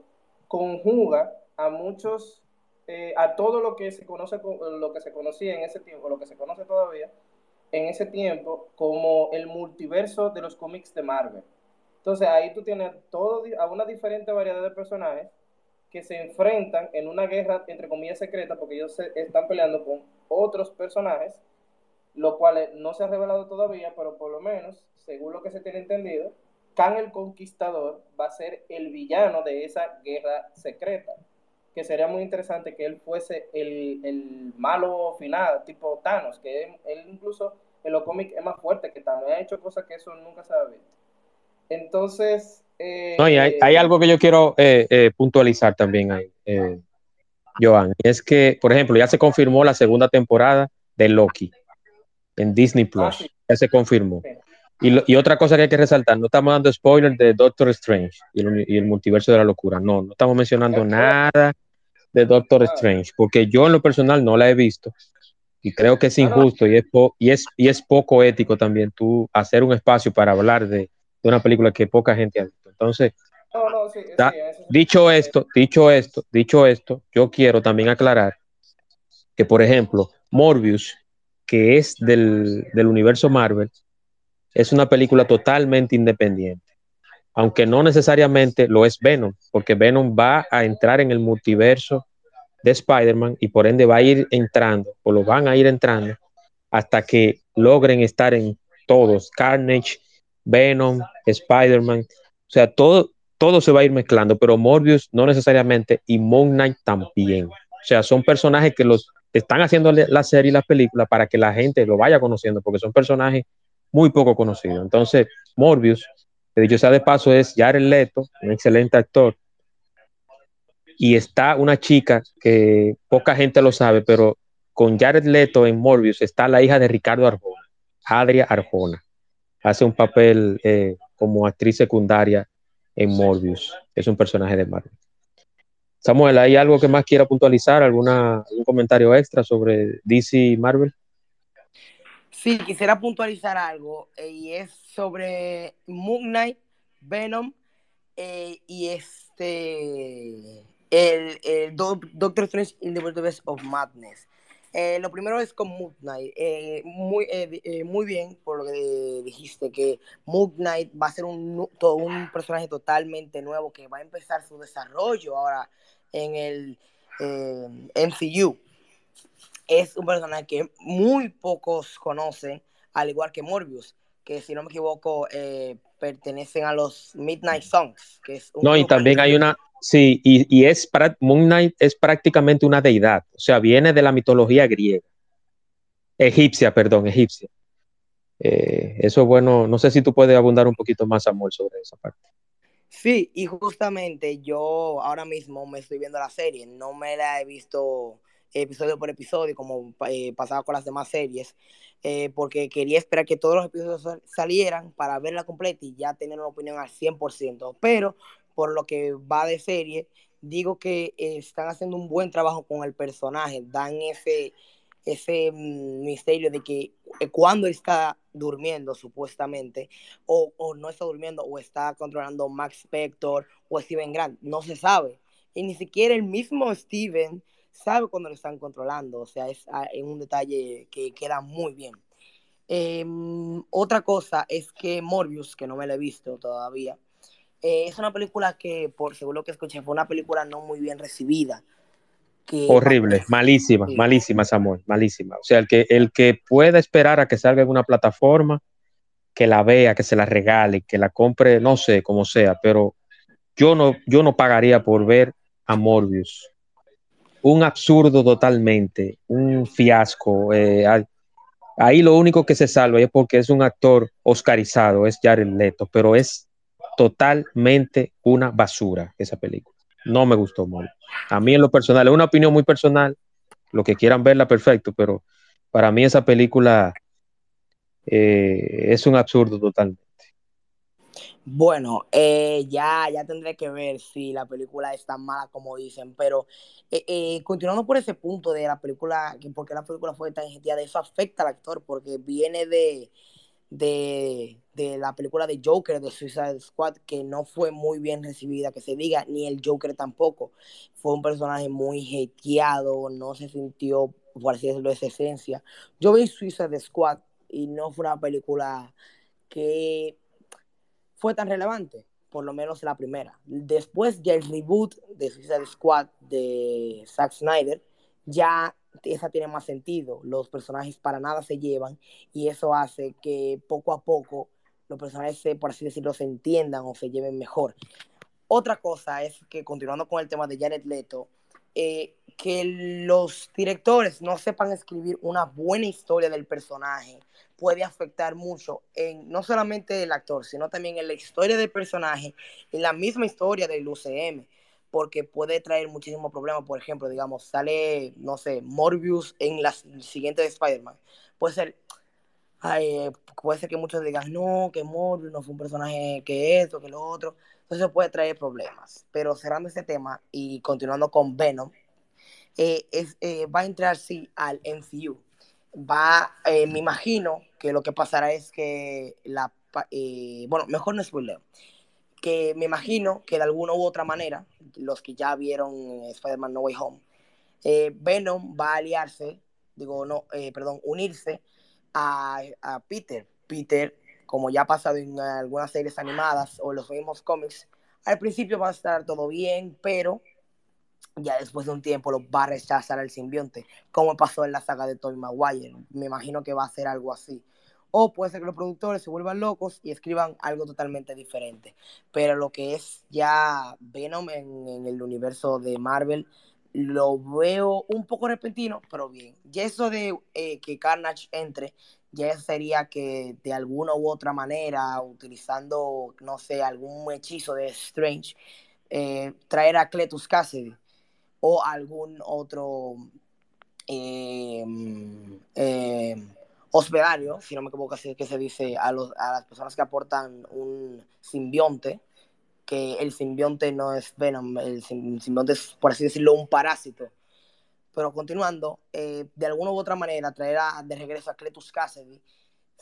conjuga a muchos, eh, a todo lo que se conoce, lo que se conocía en ese tiempo, lo que se conoce todavía en ese tiempo como el multiverso de los cómics de Marvel. Entonces ahí tú tienes todo, a una diferente variedad de personajes que se enfrentan en una guerra, entre comillas, secreta, porque ellos se están peleando con otros personajes, lo cual no se ha revelado todavía, pero por lo menos, según lo que se tiene entendido, Khan el Conquistador va a ser el villano de esa guerra secreta. Que sería muy interesante que él fuese el, malo final, tipo Thanos, que él, incluso en los cómics es más fuerte que Thanos. Ha hecho cosas que eso nunca se ha visto. Entonces. Eh, no, y hay, algo que yo quiero eh, eh, puntualizar también ahí, Joan. Es que, por ejemplo, ya se confirmó la segunda temporada de Loki en Disney Plus. Ah, ya se confirmó. Y, otra cosa que hay que resaltar, no estamos dando spoilers de Doctor Strange y el, multiverso de la locura. No, no estamos mencionando nada de Doctor Strange, porque yo en lo personal no la he visto y creo que es injusto y es, y es, y es poco ético también tú hacer un espacio para hablar de, una película que poca gente ha visto. Entonces, dicho esto, dicho esto, dicho esto, yo quiero también aclarar que, por ejemplo, Morbius, que es del, universo Marvel, es una película totalmente independiente, aunque no necesariamente lo es Venom, porque Venom va a entrar en el multiverso de Spider-Man y por ende va a ir entrando, o lo van a ir entrando, hasta que logren estar en todos, Carnage, Venom, Spider-Man, o sea, todo, todo se va a ir mezclando, pero Morbius no necesariamente y Moon Knight también. O sea, son personajes que los están haciendo la serie y la película para que la gente lo vaya conociendo, porque son personajes muy poco conocido. Entonces, Morbius, que dicho sea de paso, es Jared Leto, un excelente actor. Y está una chica que poca gente lo sabe, pero con Jared Leto en Morbius está la hija de Ricardo Arjona, Adria Arjona. Hace un papel eh, como actriz secundaria en Morbius. Es un personaje de Marvel. Samuel, ¿hay algo que más quiera puntualizar? ¿Alguna, ¿Algún comentario extra sobre DC y Marvel? Sí, quisiera puntualizar algo eh, y es sobre Moon Knight, Venom eh, y este el, Doctor Strange in the Multiverse of Madness. Eh, lo primero es con Moon Knight. muy, muy bien por lo que dijiste, que Moon Knight va a ser un, todo un personaje totalmente nuevo que va a empezar su desarrollo ahora en el MCU es un personaje que muy pocos conocen, al igual que Morbius, que si no me equivoco eh, pertenecen a los Midnight Songs. Que es no, y también hay una, sí, y, es para, Moon Knight es prácticamente una deidad, o sea, viene de la mitología griega, egipcia, perdón, egipcia. Eh, eso es bueno, no sé si tú puedes abundar un poquito más, amor, sobre esa parte. Sí, y justamente yo ahora mismo me estoy viendo la serie, no me la he visto episodio por episodio, como eh, pasaba con las demás series, eh, porque quería esperar que todos los episodios salieran para verla completa y ya tener una opinión al 100%. Pero por lo que va de serie, digo que están haciendo un buen trabajo con el personaje, dan ese, ese mm, misterio de que eh, cuando está durmiendo supuestamente, o, o, no está durmiendo, o está controlando Max Spector o Steven Grant, no se sabe. Y ni siquiera el mismo Steven sabe cuando lo están controlando, o sea, es, ah, un detalle que queda muy bien. Em, otra cosa es que Morbius, que no me la he visto todavía, eh, es una película que, por según lo que escuché, fue una película no muy bien recibida. Que, Horrible, malísima, Sí. malísima, Samuel, malísima. O sea, el que, el que pueda esperar a que salga en una plataforma, que la vea, que se la regale, que la compre, no sé, como sea, pero yo no, yo no pagaría por ver a Morbius. Un absurdo totalmente, un fiasco. eh, ahí lo único que se salva es porque es un actor oscarizado, es Jared Leto, pero es totalmente una basura esa película. No me gustó Morbius. A mí en lo personal, es una opinión muy personal, lo que quieran verla, perfecto, pero para mí esa película eh, es un absurdo totalmente. Bueno, eh, ya, ya tendré que ver si la película es tan mala como dicen, pero eh, continuando por ese punto de la película, que por qué la película fue tan de eso afecta al actor, porque viene de, de, de la película de Joker, de Suicide Squad, que no fue muy bien recibida, que se diga, ni el Joker tampoco. Fue un personaje muy hateado, no se sintió, por así decirlo, esa esencia. Yo vi Suicide Squad y no fue una película que fue tan relevante, por lo menos la primera. Después ya el reboot de Suicide Squad de Zack Snyder, ya esa tiene más sentido. Los personajes para nada se llevan y eso hace que poco a poco los personajes, por así decirlo, se entiendan o se lleven mejor. Otra cosa es que, continuando con el tema de Jared Leto, eh, que los directores no sepan escribir una buena historia del personaje puede afectar mucho en no solamente el actor, sino también en la historia del personaje, en la misma historia del UCM, porque puede traer muchísimos problemas. Por ejemplo, digamos, sale, no sé, Morbius en la siguiente de Spider-Man. Puede ser, ay, puede ser que muchos digan, no, que Morbius no fue un personaje que esto, que lo otro. Entonces puede traer problemas. Pero cerrando este tema y continuando con Venom, eh, es, eh, va a entrar sí al MCU. Va, eh, me imagino que lo que pasará es que la, eh, bueno, mejor no spoiler, que me imagino que de alguna u otra manera, los que ya vieron Spider-Man No Way Home, eh, Venom va a aliarse, digo, no, eh, perdón, unirse a, Peter. Peter, como ya ha pasado en algunas series animadas o los mismos cómics, al principio va a estar todo bien, pero ya después de un tiempo lo va a rechazar al simbionte, como pasó en la saga de Tobey Maguire. Me imagino que va a ser algo así. O puede ser que los productores se vuelvan locos y escriban algo totalmente diferente. Pero lo que es ya Venom en, en el universo de Marvel, lo veo un poco repentino, pero bien. Y eso de eh, que Carnage entre, ya sería que de alguna u otra manera, utilizando, no sé, algún hechizo de Strange, eh, traer a Cletus Cassidy o algún otro eh, eh, hospedario, si no me equivoco así que se dice, a las personas que aportan un simbionte, que el simbionte no es Venom, el simbionte es, por así decirlo, un parásito. Pero continuando, eh, de alguna u otra manera, traer a, de regreso a Cletus Cassidy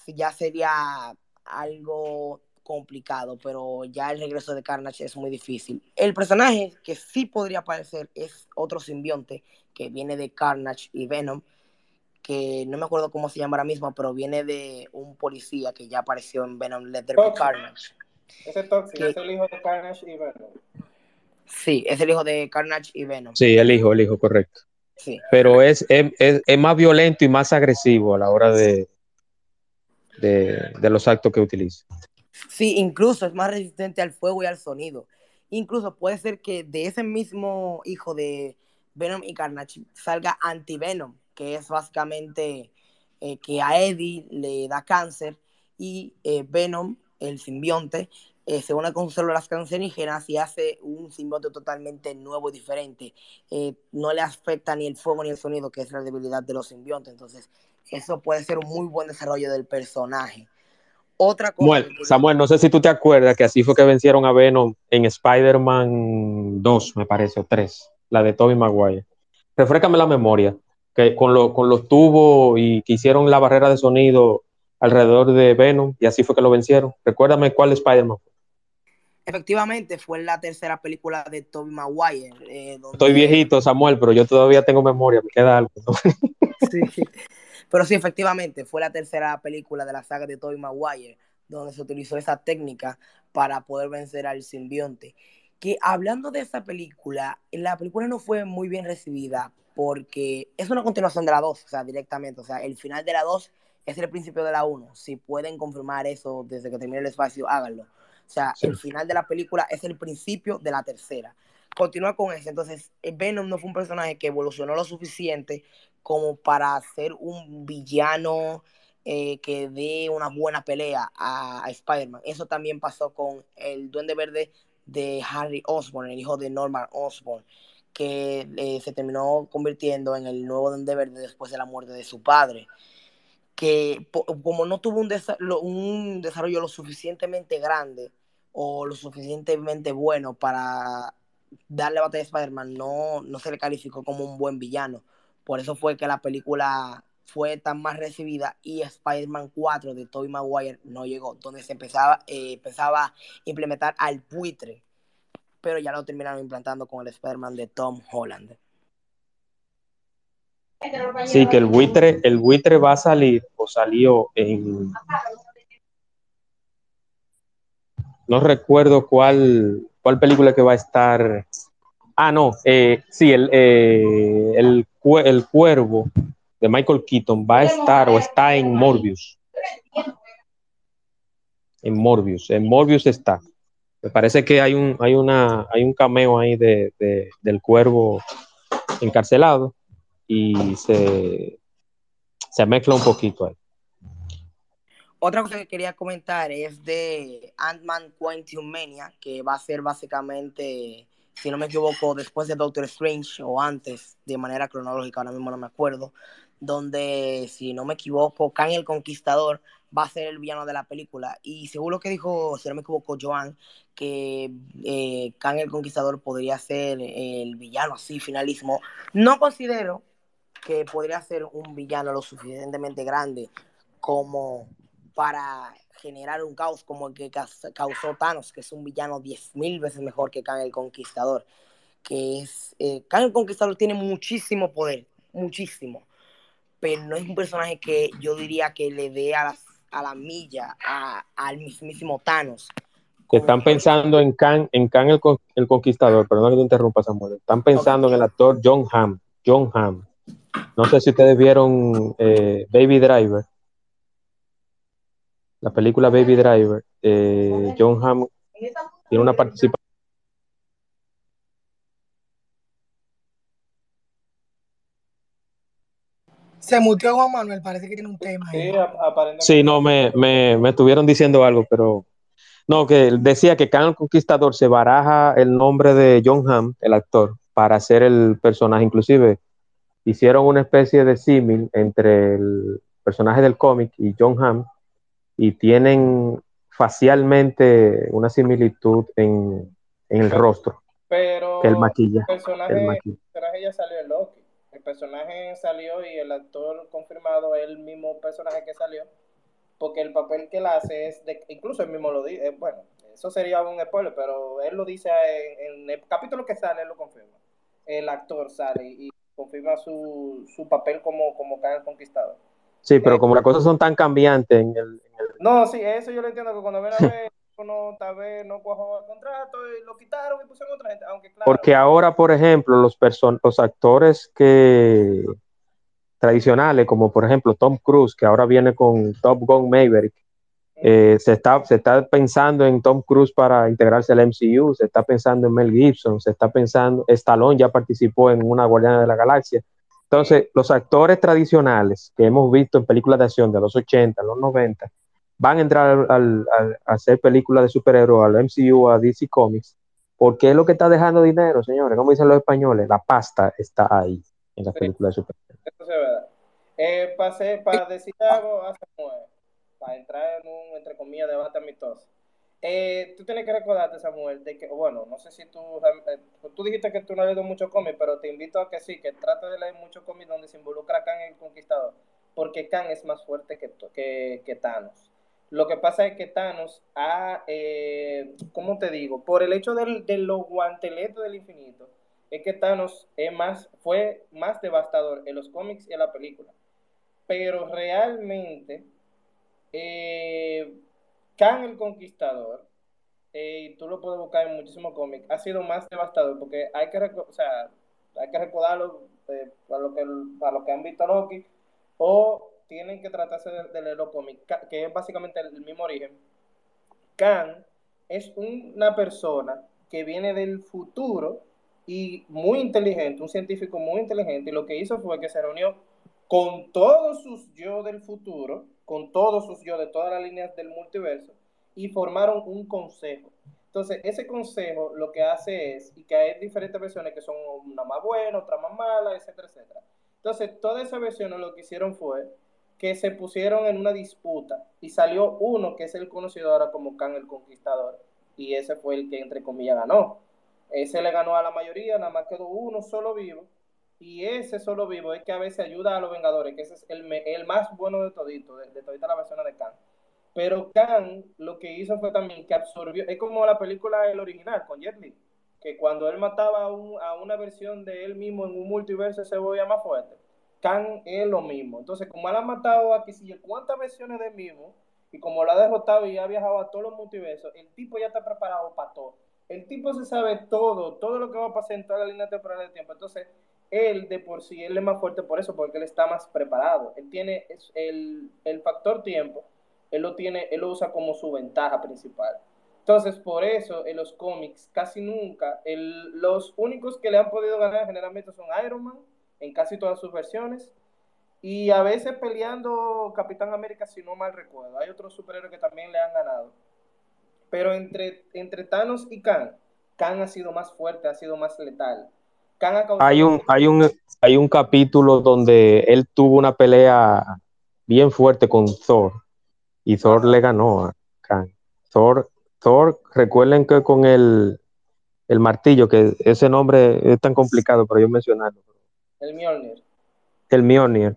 ya sería algo complicado, pero ya el regreso de Carnage es muy difícil. El personaje que sí podría aparecer es otro simbionte que viene de Carnage y Venom, que no me acuerdo cómo se llama ahora mismo, pero viene de un policía que ya apareció en Venom Let There Be Carnage. Ese Toxic es el hijo de Carnage y Venom. Sí, es el hijo de Carnage y Venom. Sí, el hijo, el hijo, correcto. Sí. Pero es, es, es, es más violento y más agresivo a la hora de, de, de los actos que utiliza. Sí, incluso es más resistente al fuego y al sonido. Incluso puede ser que de ese mismo hijo de Venom y Carnage salga Antivenom, que es básicamente eh, que a Eddie le da cáncer y eh, Venom, el simbionte, eh, se une con células cancerígenas y hace un simbionte totalmente nuevo y diferente. Eh, no le afecta ni el fuego ni el sonido, que es la debilidad de los simbiontes. Entonces, eso puede ser un muy buen desarrollo del personaje. Otra cosa. Samuel, Samuel, no sé si tú te acuerdas que así fue que vencieron a Venom en Spider-Man 2, me parece, o 3, la de Tobey Maguire. Refrécame la memoria, que con, lo, con los tubos y que hicieron la barrera de sonido alrededor de Venom y así fue que lo vencieron. Recuérdame cuál Spider-Man fue. Efectivamente, fue la tercera película de Tobey Maguire. Eh, donde... Estoy viejito, Samuel, pero yo todavía tengo memoria, me queda algo. ¿no? Sí. Pero sí, efectivamente, fue la tercera película de la saga de Tobey Maguire donde se utilizó esa técnica para poder vencer al simbionte. Que hablando de esa película, la película no fue muy bien recibida porque es una continuación de la 2, o sea, directamente, o sea, el final de la 2 es el principio de la 1. Si pueden confirmar eso desde que termine el espacio, háganlo. O sea, el final de la película es el principio de la tercera. Continúa con eso. Entonces, Venom no fue un personaje que evolucionó lo suficiente como para ser un villano eh, que dé una buena pelea a, Spider-Man. Eso también pasó con el Duende Verde de Harry Osborn, el hijo de Norman Osborn, que eh, se terminó convirtiendo en el nuevo Duende Verde después de la muerte de su padre. Que como no tuvo un, desarrollo lo suficientemente grande o lo suficientemente bueno para darle batalla a Spider-Man, no, no se le calificó como un buen villano. Por eso fue que la película fue tan más recibida y Spider-Man 4 de Tobey Maguire no llegó, donde se empezaba, eh, empezaba a implementar al buitre, pero ya lo terminaron implantando con el Spider-Man de Tom Holland. Sí, que el buitre, el buitre va a salir o salió en... No recuerdo cuál, cuál película que va a estar... Ah, no, eh, sí, el, eh, el, cuervo de Michael Keaton va a estar o está en Morbius. En Morbius, en Morbius está. Me parece que hay un, hay una, hay un cameo ahí de, del cuervo encarcelado y se, se mezcla un poquito ahí. Otra cosa que quería comentar es de Ant-Man Quantum Mania, que va a ser básicamente, si no me equivoco, después de Doctor Strange o antes, de manera cronológica, ahora mismo no me acuerdo, donde, si no me equivoco, Kang el Conquistador va a ser el villano de la película. Y según lo que dijo, si no me equivoco, Joan, que eh, Kang el Conquistador podría ser el villano así, finalismo. No considero que podría ser un villano lo suficientemente grande como para generar un caos como el que causó Thanos, que es un villano 10.000 veces mejor que Kang el Conquistador. Que es. Eh, Kang el Conquistador tiene muchísimo poder, muchísimo pero no es un personaje que yo diría que le dé a, a la milla al mismísimo Thanos. Que están pensando en Khan, en Khan el, el, Conquistador, perdón que te interrumpa, Samuel. Están pensando en el actor John Hamm. John Hamm. No sé si ustedes vieron eh, Baby Driver. La película Baby Driver. Eh, John Hamm tiene una participación Se mutió Juan Manuel, parece que tiene un tema. Sí, aparentemente. Sí, no, me, me, me, estuvieron diciendo algo, pero no, que decía que Khan el Conquistador se baraja el nombre de John Hamm, el actor, para hacer el personaje. Inclusive hicieron una especie de símil entre el personaje del cómic y John Hamm y tienen facialmente una similitud en, en el rostro. Pero el maquilla. El personaje, el personaje ya salió en Loki el personaje salió y el actor confirmado es el mismo personaje que salió, porque el papel que él hace es de, incluso él mismo lo dice, eh, bueno, eso sería un spoiler, pero él lo dice en, el capítulo que sale, él lo confirma. El actor sale y confirma su, su papel como, como el Conquistador. Sí, pero como las cosas son tan cambiantes en el, No, sí, eso yo lo entiendo, que cuando ven a ver no, tal vez no cuajó el contrato y lo quitaron y pusieron otra gente. Aunque, claro, Porque ahora, por ejemplo, los, los actores que tradicionales, como por ejemplo Tom Cruise, que ahora viene con Top Gun Maverick, eh, se, está, se está pensando en Tom Cruise para integrarse al MCU, se está pensando en Mel Gibson, se está pensando, Stallone ya participó en una Guardiana de la Galaxia. Entonces, los actores tradicionales que hemos visto en películas de acción de los 80, los 90, van a entrar al, a hacer películas de superhéroes al MCU, a DC Comics, porque es lo que está dejando dinero, señores. Como dicen los españoles, la pasta está ahí en las películas de superhéroes. Eso es verdad. Eh, para, decir algo Samuel, para entrar en un, entre comillas, debate amistoso. Eh, tú tienes que recordarte, Samuel, de que, bueno, no sé si tú, eh, tú dijiste que tú no has leído mucho cómics, pero te invito a que sí, que trate de leer mucho cómics donde se involucra Khan el Conquistador, porque Khan es más fuerte que, que, Thanos. Lo que pasa es que Thanos ha, eh, ¿cómo te digo? Por el hecho del, de los guanteletos del infinito, es que Thanos es más, fue más devastador en los cómics y en la película. pero realmente eh, Khan el Conquistador, eh, tú lo puedes buscar en muchísimos cómics, ha sido más devastador porque hay que, o sea, hay que recordarlo eh, para, lo que, para los que han visto Loki o tienen que tratarse de, de leer los cómics, que es básicamente el, mismo origen. Khan es una persona que viene del futuro y muy inteligente, un científico muy inteligente, y lo que hizo fue que se reunió con todos sus yo del futuro, con todos sus yo de todas las líneas del multiverso, y formaron un consejo. Entonces, ese consejo lo que hace es, y que hay diferentes versiones que son una más buena, otra más mala, etcétera, etcétera. Entonces, todas esas versiones lo que hicieron fue que se pusieron en una disputa y salió uno que es el conocido ahora como Khan el Conquistador, y ese fue el que, entre comillas, ganó. Ese le ganó a la mayoría, nada más quedó uno solo vivo, y ese solo vivo es que a veces ayuda a los Vengadores, que ese es el, el más bueno de todito, de, de todita la versión de Khan. Pero Khan lo que hizo fue también que absorbió, es como la película El original con Jet Li, que cuando él mataba a, una versión de él mismo en un multiverso se volvía más fuerte. Khan es lo mismo. Entonces, como él ha matado a que si cuántas versiones de mismo, y como lo ha derrotado y ha viajado a todos los multiversos, el tipo ya está preparado para todo. El tipo se sabe todo, todo lo que va a pasar en toda la línea temporal de tiempo. Entonces, él de por sí, él es más fuerte por eso, porque él está más preparado. Él tiene el, el factor tiempo él lo tiene, él lo usa como su ventaja principal. Entonces, por eso en los cómics casi nunca, el, los únicos que le han podido ganar generalmente son Iron Man, en casi todas sus versiones, y a veces peleando Capitán América, si no mal recuerdo. Hay otros superhéroes que también le han ganado. Pero entre, entre Thanos y Khan, Khan ha sido más fuerte, ha sido más letal. Hay, un, hay, un, hay un capítulo donde él tuvo una pelea bien fuerte con Thor y Thor le ganó a Khan. Thor, Thor, recuerden que con el, el martillo, que ese nombre es tan complicado para yo mencionarlo. El Mjolnir. El Mjolnir.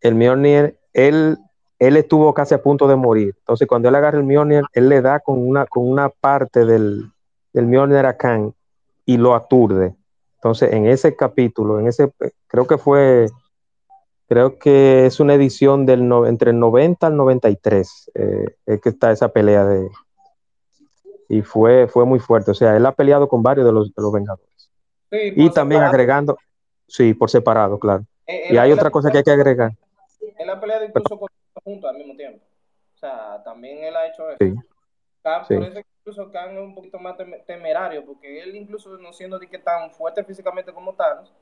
El Mjolnir, él, él estuvo casi a punto de morir. Entonces, cuando él agarra el Mjolnir, él le da con una, con una parte del, del Mjolnir a Khan y lo aturde. Entonces, en ese capítulo, en ese, creo que fue Creo que es una edición del entre el 90 al 93, eh, es que está esa pelea de... Y fue, fue muy fuerte, o sea, él ha peleado con varios de los, de los Vengadores. y también agregando, sí, por separado, claro. Eh, y hay otra cosa que hay que agregar. Él ha peleado incluso con juntos al mismo tiempo. O sea, también él ha hecho eso. Sí. Por eso incluso Khan es un poquito más temerario, porque él incluso no siendo de que tan fuerte físicamente como Thanos,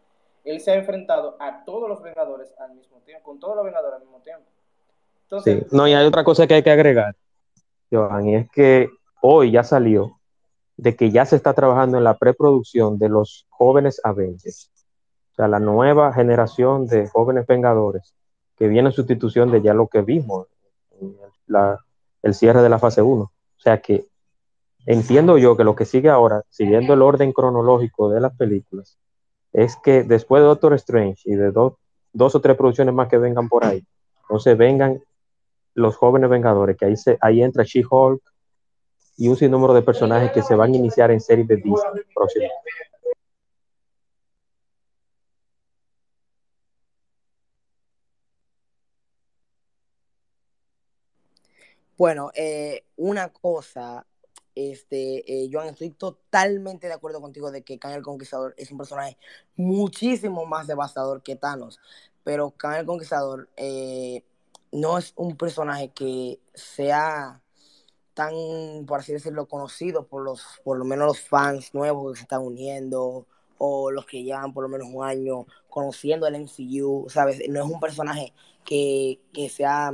él se ha enfrentado a todos los Vengadores al mismo tiempo, con todos los Vengadores al mismo tiempo. Entonces, sí. No, y hay otra cosa que hay que agregar, Johan, y es que hoy ya salió de que ya se está trabajando en la preproducción de los jóvenes Avengers. O sea, la nueva generación de jóvenes Vengadores que viene en sustitución de ya lo que vimos, la, el cierre de la fase 1. O sea que entiendo yo que lo que sigue ahora, siguiendo el orden cronológico de las películas, es que después de Doctor Strange y de dos o tres producciones más que vengan por ahí, entonces vengan los jóvenes Vengadores, que ahí, se, ahí entra She-Hulk y un sinnúmero de personajes que se van a iniciar en series de Disney próximamente. Bueno, eh, una cosa este, eh, Joan, estoy totalmente de acuerdo contigo de que Khan el Conquistador es un personaje muchísimo más devastador que Thanos, pero Khan el Conquistador eh, no es un personaje que sea tan, por así decirlo, conocido por los, por lo menos los fans nuevos que se están uniendo o los que llevan por lo menos un año conociendo el MCU, ¿sabes? No es un personaje que, que sea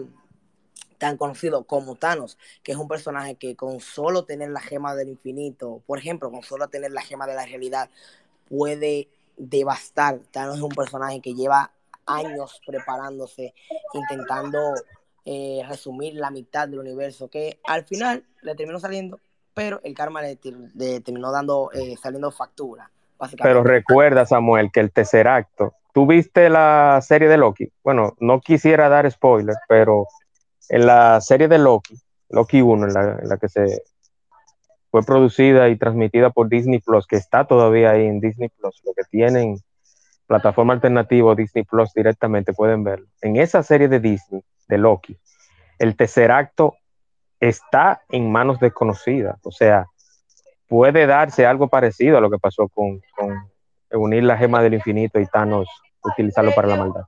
tan conocido como Thanos, que es un personaje que con solo tener la gema del infinito, por ejemplo, con solo tener la gema de la realidad, puede devastar. Thanos es un personaje que lleva años preparándose, intentando eh, resumir la mitad del universo, que al final le terminó saliendo, pero el karma le, terminó dando, eh, saliendo factura. Pero recuerda, Samuel, que el tercer acto, ¿tú viste la serie de Loki? Bueno, no quisiera dar spoiler, pero en la serie de Loki, Loki 1, en la, que se fue producida y transmitida por Disney Plus, que está todavía ahí en Disney Plus, lo que tienen plataforma alternativa Disney Plus directamente, pueden verlo. En esa serie de Disney, de Loki, el tercer acto está en manos desconocidas. O sea, puede darse algo parecido a lo que pasó con, con unir la gema del infinito y Thanos utilizarlo para la maldad.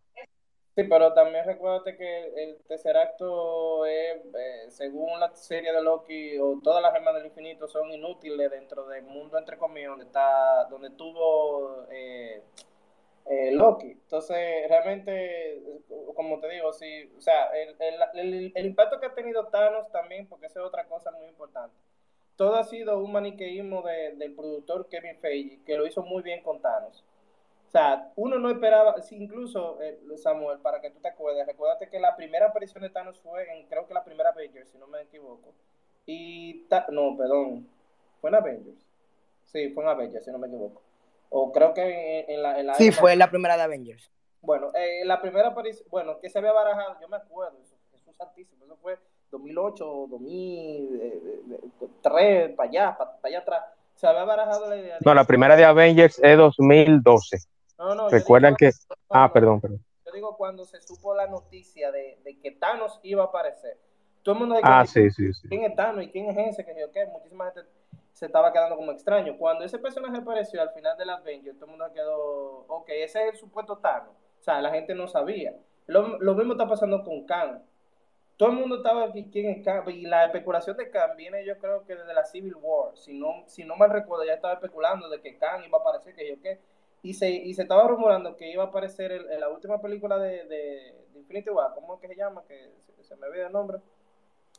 Sí, pero también recuérdate que el tercer acto es, eh, según la serie de Loki, o todas las gemas del infinito son inútiles dentro del mundo, entre comillas, donde, está, donde tuvo eh, eh, Loki. Entonces, realmente, como te digo, sí, o sea, el, el, el, impacto que ha tenido Thanos también, porque esa es otra cosa muy importante. Todo ha sido un maniqueísmo de, del productor Kevin Feige, que lo hizo muy bien con Thanos. O sea, uno no esperaba, incluso eh, Samuel, para que tú te acuerdes, recuérdate que la primera aparición de Thanos fue en, creo que la primera Avengers, si no me equivoco. Y, no, perdón, fue en Avengers. Sí, fue en Avengers, si no me equivoco. O creo que en, la, en la... Sí, fue la primera de Avengers. Bueno, eh, la primera aparición, bueno, que se había barajado, yo me acuerdo, eso, es santísimo, eso fue 2008, 2003, para allá, para, allá atrás. Se había barajado la idea. no, la primera de Avengers es 2012. No, no, Recuerdan que. ah, perdón, perdón. Yo digo cuando se supo la noticia de, de que Thanos iba a aparecer. Todo el mundo ah, sí, sí, sí. ¿Quién es Thanos y quién es ese? Que yo, ¿qué? Muchísima gente se estaba quedando como extraño. Cuando ese personaje apareció al final de la Avengers, todo el mundo quedó, ok, ese es el supuesto Thanos. O sea, la gente no sabía. Lo, lo mismo está pasando con Khan todo el mundo estaba aquí, quién es Khan, y la especulación de Khan viene yo creo que desde la Civil War, si no, si no mal recuerdo, ya estaba especulando de que Khan iba a aparecer, que yo qué, y se, y se estaba rumorando que iba a aparecer en, la última película de, de, Infinity War, ¿cómo es que se llama? Que se, me olvida el nombre.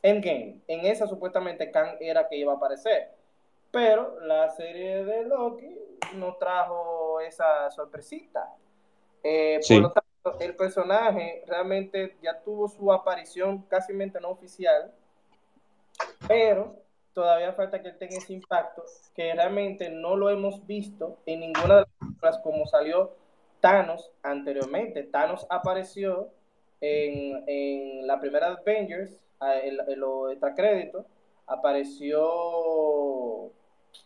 Endgame, en esa supuestamente Khan era que iba a aparecer, pero la serie de Loki nos trajo esa sorpresita. Eh, por lo tanto, el personaje realmente ya tuvo su aparición casi no oficial, pero todavía falta que él tenga ese impacto, que realmente no lo hemos visto en ninguna de las películas como salió Thanos anteriormente. Thanos apareció en, la primera Avengers, en, en los extracréditos, apareció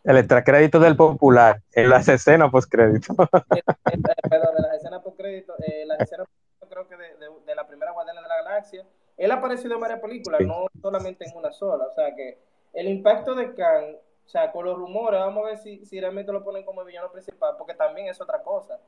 el extracrédito del popular, en las escenas postcrédito. Perdón, en las escenas postcrédito, eh, las escenas creo que de, de, la primera Guardiana de la Galaxia. Él ha aparecido en varias películas, no solamente en una sola. O sea que el impacto de Khan, o sea, con los rumores, vamos a ver si, si realmente lo ponen como villano principal, porque también es otra cosa.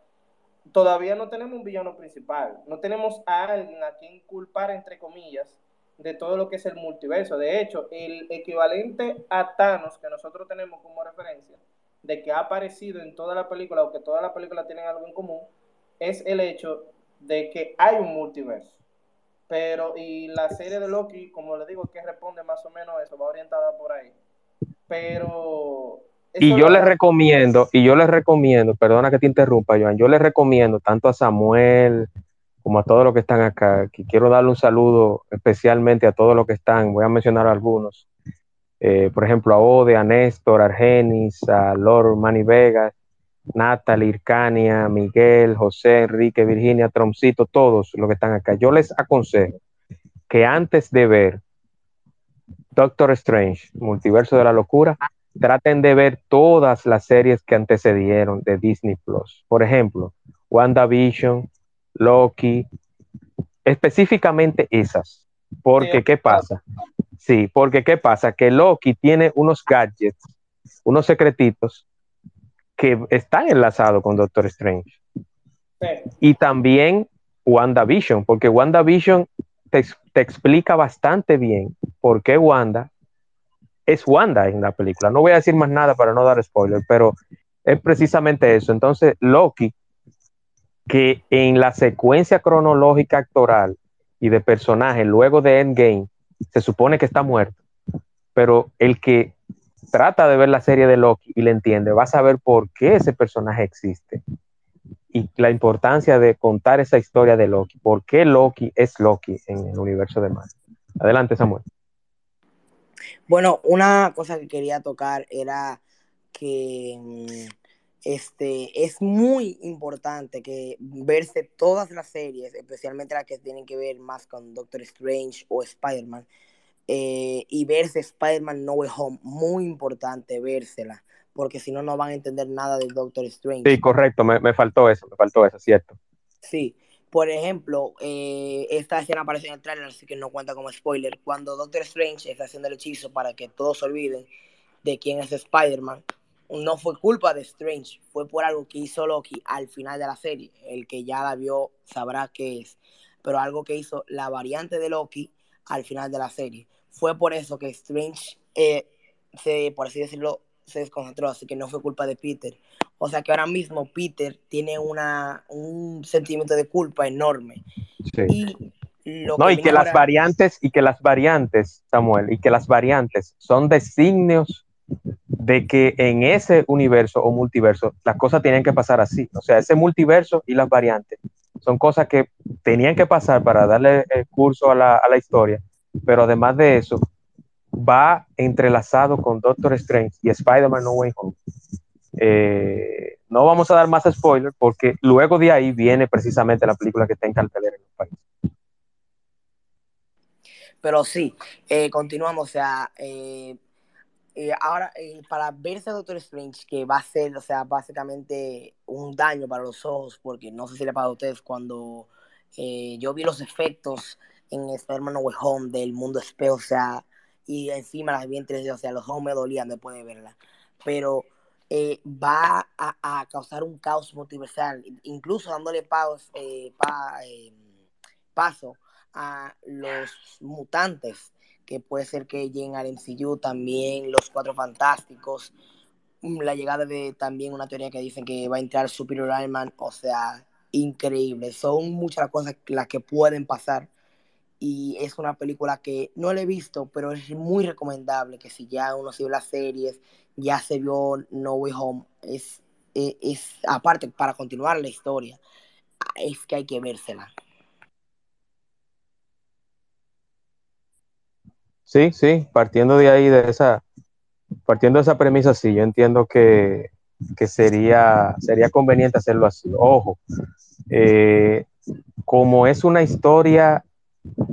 Todavía no tenemos un villano principal, no tenemos a alguien a quien culpar, entre comillas, de todo lo que es el multiverso. De hecho, el equivalente a Thanos que nosotros tenemos como referencia, de que ha aparecido en toda la película o que toda la película tienen algo en común, es el hecho de que hay un multiverso. Pero, y la serie de Loki, como le digo, que responde más o menos eso, va orientada por ahí. Pero... Y yo les recomiendo, y yo les recomiendo, perdona que te interrumpa, Joan, yo les recomiendo tanto a Samuel, como a todos los que están acá, que quiero darle un saludo especialmente a todos los que están, voy a mencionar algunos, eh, por ejemplo, a Ode, a Néstor, a Argenis, a Lord Manny Vegas, Natalie, Ircania, Miguel, José, Enrique, Virginia, Tromcito, todos los que están acá. Yo les aconsejo que antes de ver Doctor Strange, Multiverso de la Locura, traten de ver todas las series que antecedieron de Disney Plus. Por ejemplo, WandaVision, Loki, específicamente esas. Porque, ¿qué pasa? Sí, porque, ¿qué pasa? Que Loki tiene unos gadgets, unos secretitos que están enlazados con Doctor Strange. Y también WandaVision, porque WandaVision te, te explica bastante bien por qué Wanda es Wanda en la película. No voy a decir más nada para no dar spoiler, pero es precisamente eso. Entonces, Loki que en la secuencia cronológica actoral y de personaje luego de Endgame se supone que está muerto, pero el que trata de ver la serie de Loki y le entiende va a saber por qué ese personaje existe y la importancia de contar esa historia de Loki, por qué Loki es Loki en el universo de Marvel. Adelante, Samuel. Bueno, una cosa que quería tocar era que mm, este, es muy importante que verse todas las series, especialmente las que tienen que ver más con Doctor Strange o Spider-Man, eh, y verse Spider-Man No Way Home, muy importante vérsela, porque si no, no van a entender nada del Doctor Strange. Sí, correcto, me, me faltó eso, me faltó eso, cierto. Sí, por ejemplo, eh, esta escena aparece en el trailer, así que no cuenta como spoiler. Cuando Doctor Strange está haciendo el hechizo para que todos se olviden de quién es Spider-Man, no fue culpa de Strange, fue por algo que hizo Loki al final de la serie. El que ya la vio sabrá qué es, pero algo que hizo la variante de Loki al final de la serie. Fue por eso que Strange, eh, se, por así decirlo, se desconcentró, así que no fue culpa de Peter. O sea que ahora mismo Peter tiene una, un sentimiento de culpa enorme. Sí. Y lo No, y viene que las variantes, y que las variantes, Samuel, y que las variantes son designios de que en ese universo o multiverso las cosas tienen que pasar así. O sea, ese multiverso y las variantes son cosas que tenían que pasar para darle el curso a la, a la historia, pero además de eso, va entrelazado con Doctor Strange y Spider-Man No Way Home. Eh, no vamos a dar más spoilers porque luego de ahí viene precisamente la película que está en cartelera en el país. Pero sí, eh, continuamos, o sea, eh, eh, ahora eh, para verse a Doctor Strange, que va a ser, o sea, básicamente un daño para los ojos, porque no sé si le pasa a ustedes cuando eh, yo vi los efectos en Spider-Man Way Home del mundo espejo, o sea, y encima las vi en 3D, o sea, los ojos me dolían después de verla, pero eh, va a, causar un caos multiversal, incluso dándole paus, pa- eh, paso a los mutantes, que puede ser que lleguen al MCU también, los Cuatro Fantásticos, mm, la llegada de también una teoría que dicen que va a entrar Superior Iron Man, o sea, increíble. Son muchas cosas las que pueden pasar y es una película que no la he visto, pero es muy recomendable que si ya uno se vio las series, ya se vio No Way Home, es, es, es aparte para continuar la historia, es que hay que vérsela. Sí, sí, partiendo de ahí, de esa, partiendo de esa premisa, sí, yo entiendo que, que sería, sería conveniente hacerlo así. Ojo, eh, como es una historia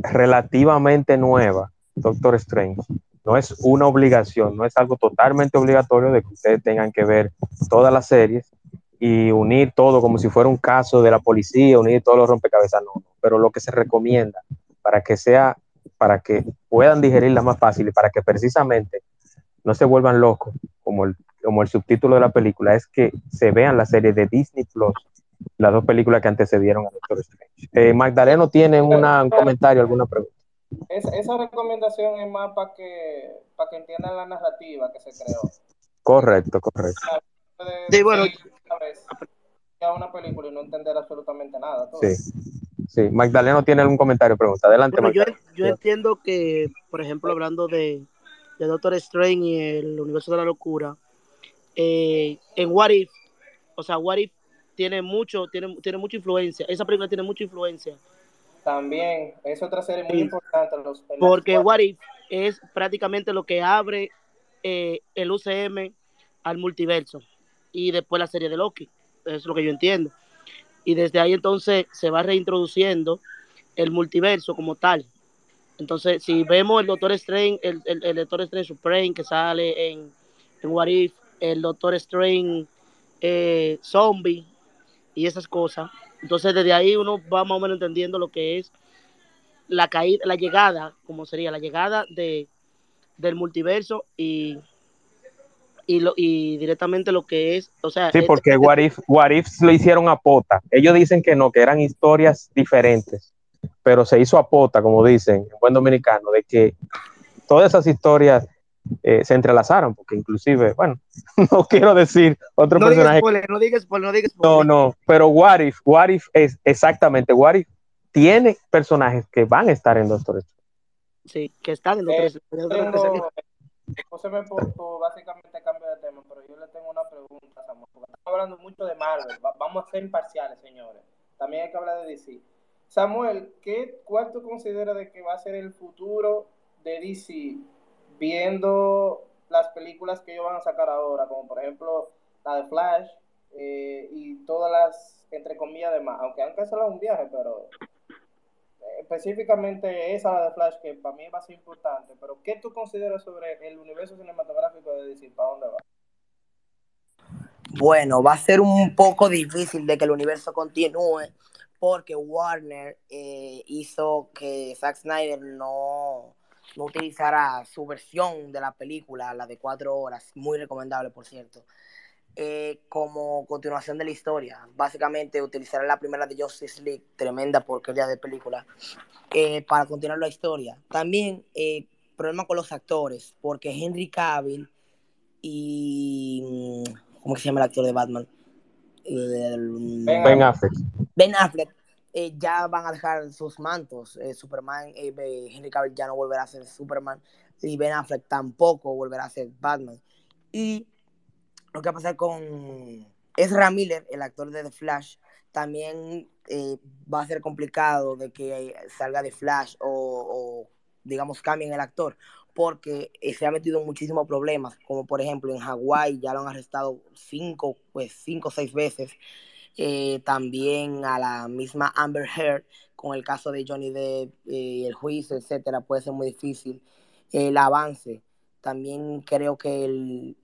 relativamente nueva, Doctor Strange, no es una obligación, no es algo totalmente obligatorio de que ustedes tengan que ver todas las series y unir todo como si fuera un caso de la policía, unir todos los rompecabezas, no, no. pero lo que se recomienda para que sea, para que puedan digerirla más fácil y para que precisamente no se vuelvan locos, como el, como el subtítulo de la película, es que se vean la serie de Disney Plus, las dos películas que antecedieron a Doctor Strange. Eh, Magdaleno tiene una, un comentario, alguna pregunta. Esa, esa recomendación es más para que, para que entiendan la narrativa que se creó. Correcto, correcto. Puede Sí, bueno. una vez ya una película y no entender absolutamente nada. Sí, sí. Magdaleno tiene algún comentario, pregunta. Adelante, Bueno, yo, Magdaleno. yo entiendo que, por ejemplo, hablando de, de Doctor Strange y el universo de la locura, eh, en What If, o sea, What If tiene mucho, tiene, tiene mucha influencia, esa película tiene mucha influencia, También, es otra serie muy Sí. importante. Los, porque What If es prácticamente lo que abre eh, el UCM al multiverso y después la serie de Loki, eso es lo que yo entiendo. Y desde ahí entonces se va reintroduciendo el multiverso como tal. Entonces, si vemos el Doctor Strange, el, el, Doctor Strange Supreme que sale en, en What If, el Doctor Strange eh, Zombie y esas cosas, entonces desde ahí uno va más o menos entendiendo lo que es la caída, la llegada, como sería la llegada de, del multiverso y, y, lo, y directamente lo que es, o sea, Sí, es- porque What If, What If lo hicieron a pota. Ellos dicen que no, que eran historias diferentes, pero se hizo a pota, como dicen en buen dominicano, de que todas esas historias eh, se entrelazaron, porque inclusive, bueno, no quiero decir otro no digas personaje. spoiler, no digas spoiler, no digas No, spoiler. no, pero What If, What If es exactamente, What If tiene personajes que van a estar en Doctor Strange. Sí, que están en Eh, Doctor Strange, José por, por básicamente cambio de tema, pero yo le tengo una pregunta, Samuel, porque estamos hablando mucho de Marvel, va- vamos a ser imparciales, señores. También hay que hablar de DC. Samuel, ¿qué, ¿cuál tú consideras de que va a ser el futuro de DC viendo las películas que ellos van a sacar ahora, como por ejemplo la de Flash eh, y todas las, entre comillas, demás, aunque han cancelado un viaje, pero específicamente esa la de Flash que para mí va a ser importante, pero ¿qué tú consideras sobre el universo cinematográfico de DC? ¿Para dónde va? Bueno, va a ser un poco difícil de que el universo continúe porque Warner eh, hizo que Zack Snyder no, no utilizara su versión de la película, la de cuatro horas, muy recomendable por cierto, eh, como continuación de la historia. Básicamente utilizará la primera de Justice League, tremenda porquería de película, eh, para continuar la historia. También eh, problema con los actores, porque Henry Cavill y... ¿Cómo se llama el actor de Batman? El- Ben Affleck. Ben Affleck eh, ya van a dejar sus mantos. Eh, Superman, eh, eh, Henry Cavill ya no volverá a ser Superman y Ben Affleck tampoco volverá a ser Batman. Y lo que va a pasar con Ezra Miller, el actor de The Flash, también eh, va a ser complicado de que salga de Flash o, o, digamos cambien el actor porque eh, se ha metido en muchísimos problemas, como por ejemplo en Hawái ya lo han arrestado cinco, pues cinco o seis veces eh, también a la misma Amber Heard con el caso de Johnny Depp y el juicio, etcétera, puede ser muy difícil. El avance, también creo que el.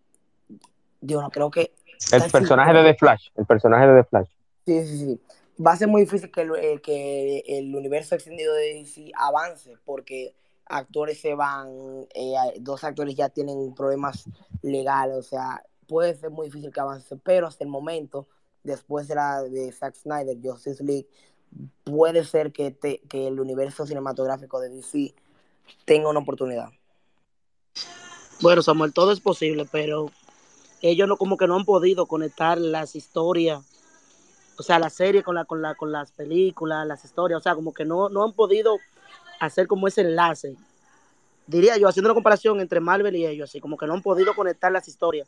Digo, no, creo que. El personaje de The Flash. El personaje de The Flash. Sí, sí, sí. Va a ser muy difícil que el, eh, que el universo extendido de DC avance porque actores se van, eh, dos actores ya tienen problemas legales, o sea, puede ser muy difícil que avance, pero hasta el momento después de la de Zack Snyder, Justice League, puede ser que, te, que el universo cinematográfico de DC tenga una oportunidad. Bueno, Samuel, todo es posible, pero ellos no como que no han podido conectar las historias, o sea, la serie con la con la con las películas, las historias, o sea, como que no no han podido hacer como ese enlace. Diría yo haciendo una comparación entre Marvel y ellos, así como que no han podido conectar las historias.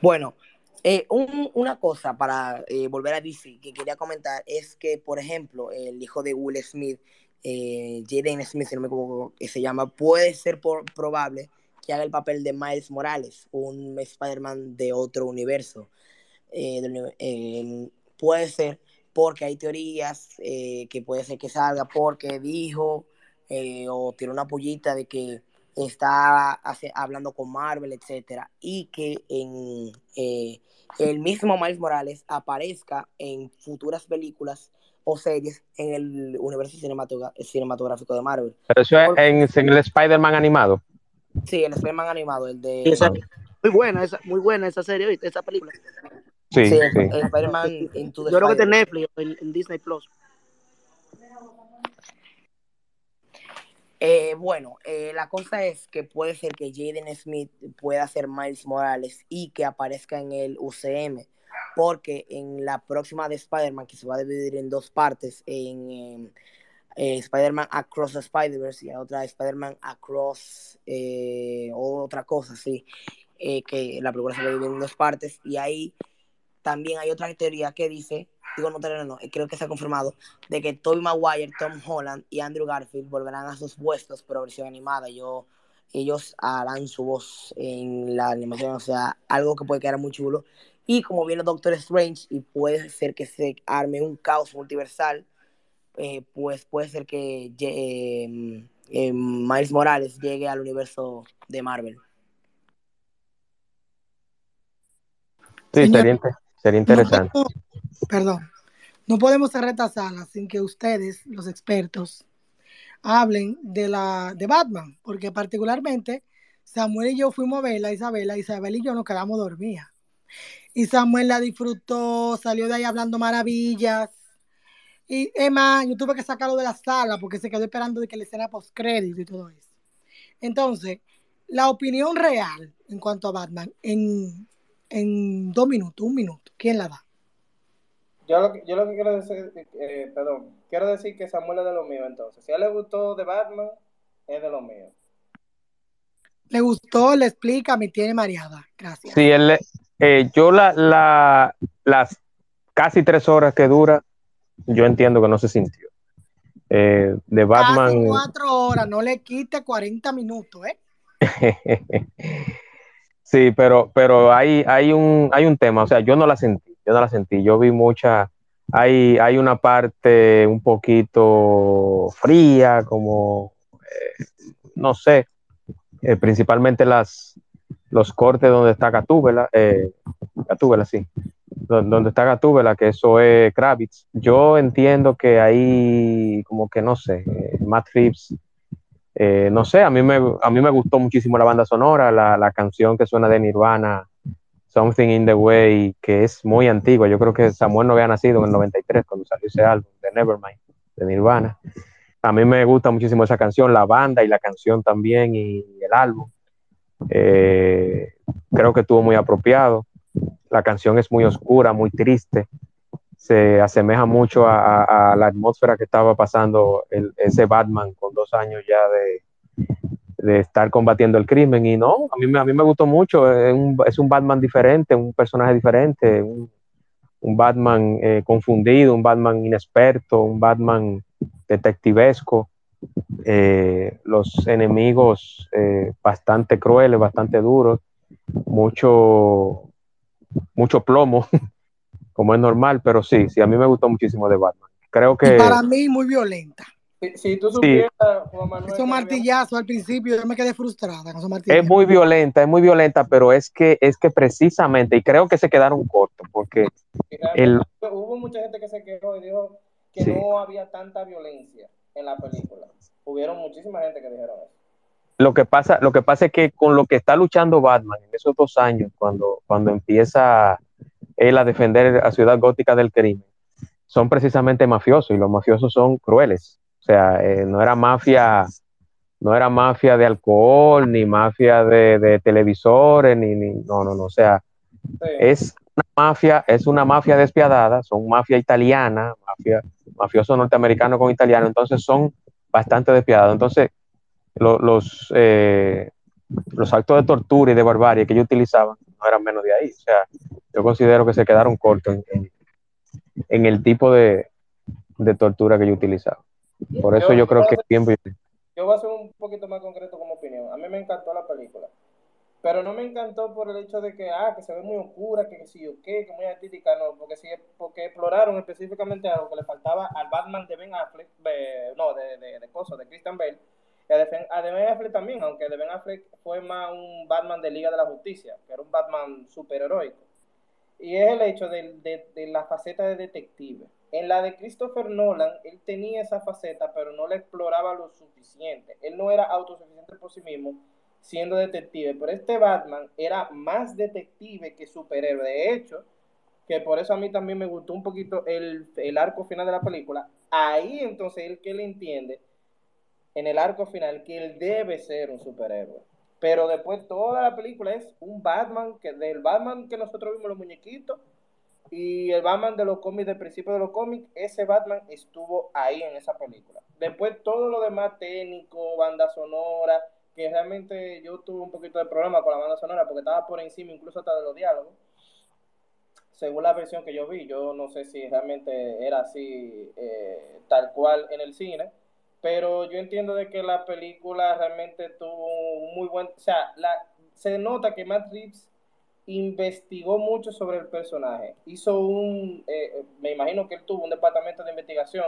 Bueno, eh, un, una cosa para eh, volver a DC que quería comentar es que, por ejemplo, el hijo de Will Smith, eh, Jaden Smith, si no me equivoco, que se llama, puede ser por, probable que haga el papel de Miles Morales, un Spider-Man de otro universo. puede ser porque hay teorías que puede ser que salga porque dijo o tiene una pollita de que está hace, hablando con Marvel, etcétera, y que en eh, el mismo Miles Morales aparezca en futuras películas o series en el universo cinematográfico de Marvel. Pero eso es en, en, el Spider-Man animado. Sí, el Spider-Man animado, el de... Esa, muy buena esa, muy buena esa serie, ¿viste? Esa película. Sí, sí, sí. El Spider-Man Into the Yo creo que es de Netflix, en, en Disney Plus. Eh, bueno, eh, la cosa es que puede ser que Jaden Smith pueda ser Miles Morales y que aparezca en el UCM, porque en la próxima de Spider-Man, que se va a dividir en dos partes, en eh, Spider-Man Across the Spider-Verse y la otra Spider-Man Across otra cosa, sí, que la película se dividir en dos partes, y ahí también hay otra teoría que dice digo no, no, no, creo que se ha confirmado, de que Tobey Maguire, Tom Holland y Andrew Garfield volverán a sus puestos, pero versión animada. Ellos harán su voz en la animación, o sea, algo que puede quedar muy chulo. Y como viene Doctor Strange y puede ser que se arme un caos multiversal, eh, pues puede ser que eh, eh, Miles Morales llegue al universo de Marvel. Sí, sería, sería interesante. No, perdón, no podemos cerrar esta sala sin que ustedes, los expertos, hablen de la de Batman, porque particularmente Samuel y yo fuimos a verla, Isabela, Isabel y yo nos quedamos dormidas. Y Samuel la disfrutó, salió de ahí hablando maravillas. Y Emma, yo tuve que sacarlo de la sala porque se quedó esperando de que le hiciera postcrédito y todo eso. Entonces, la opinión real en cuanto a Batman, en, en dos minutos, un minuto, ¿quién la da? Yo lo, que, yo lo que quiero decir, eh, perdón, quiero decir que Samuel es de lo mío entonces. Si a él le gustó de Batman, es de lo mío. Le gustó, le explica, me tiene mareada. Gracias. Sí, él, eh, yo la, la, las casi tres horas que dura, yo entiendo que no se sintió. Eh, de Batman. Casi cuatro horas, no le quite 40 minutos, ¿eh? sí, pero, pero hay, hay, un, hay un tema, o sea, yo no la sentí, yo no la sentí, yo vi mucha, hay, hay una parte un poquito fría, como, eh, no sé, eh, principalmente las, los cortes donde está Gatúbela, eh, Gatúbela, sí, donde está Gatúbela, que eso es Kravitz. Yo entiendo que ahí, como que no sé, eh, Matt Reeves, eh, no sé, a mí, me, a mí me gustó muchísimo la banda sonora, la, la, canción que suena de Nirvana, Something in the Way, que es muy antigua. Yo creo que Samuel no había nacido en el 93 cuando salió ese álbum de Nevermind, de Nirvana. A mí me gusta muchísimo esa canción, la banda y la canción también y el álbum. Eh, creo que estuvo muy apropiado. La canción es muy oscura, muy triste. Se asemeja mucho a, la atmósfera que estaba pasando el, ese Batman con dos años ya de, de, estar combatiendo el crimen. Y no, a mí, a mí me gustó mucho. Es un, es un Batman diferente, un personaje diferente, un, un Batman eh, confundido, un Batman inexperto, un Batman detectivesco. Eh, los enemigos eh, bastante crueles, bastante duros, mucho, mucho plomo, como es normal, pero sí, sí, a mí me gustó muchísimo de Batman. Creo que... Y para mí muy violenta. Si, si tú supieras, Juan Manuel, Esos martillazos al principio, yo me quedé frustrada con esos martillazos. Es muy violenta, es muy violenta, pero es que, es que precisamente, y creo que se quedaron cortos, porque el... hubo mucha gente que se quejó y dijo que sí. no había tanta violencia en la película. Hubieron muchísima gente que dijeron eso. Lo que pasa, lo que pasa es que con lo que está luchando Batman en esos dos años, cuando, cuando empieza él a defender a Ciudad Gótica del crimen, son precisamente mafiosos y los mafiosos son crueles. O sea, eh, no era mafia, no era mafia de alcohol, ni mafia de, de televisores, ni, ni, no, no, no. O sea, sí. es una mafia, es una mafia despiadada, son mafia italiana, mafia, mafioso norteamericano con italiano, entonces son bastante despiadados. Entonces, lo, los, eh, los actos de tortura y de barbarie que ellos utilizaban no eran menos de ahí. O sea, yo considero que se quedaron cortos en, en, en el tipo de, de, tortura que ellos utilizaban. Por eso yo, yo creo que es bien Yo voy a ser un poquito más concreto como opinión. A mí me encantó la película. Pero no me encantó por el hecho de que, ah, que se ve muy oscura, que sí o qué, que muy artística, no, porque sí, porque exploraron específicamente algo que le faltaba al Batman de Ben Affleck, de, no, de, de, de cosas, de Christian Bale, y a de, Ben Affleck también, aunque de Ben Affleck fue más un Batman de Liga de la Justicia, que era un Batman superheroico. Y es el hecho de, de, de la faceta de detective. En la de Christopher Nolan, él tenía esa faceta, pero no la exploraba lo suficiente. Él no era autosuficiente por sí mismo, siendo detective, pero este Batman era más detective que superhéroe. De hecho, que por eso a mí también me gustó un poquito el, el arco final de la película. Ahí entonces él que él entiende en el arco final que él debe ser un superhéroe. Pero después toda la película es un Batman, que del Batman que nosotros vimos los muñequitos y el Batman de los cómics, del principio de los cómics, ese Batman estuvo ahí en esa película. Después todo lo demás técnico, banda sonora, que realmente yo tuve un poquito de problema con la banda sonora porque estaba por encima incluso hasta de los diálogos. Según la versión que yo vi, yo no sé si realmente era así eh, tal cual en el cine, pero yo entiendo de que la película realmente tuvo un muy buen, o sea, la, se nota que Matt Reeves investigó mucho sobre el personaje, hizo un, eh, me imagino que él tuvo un departamento de investigación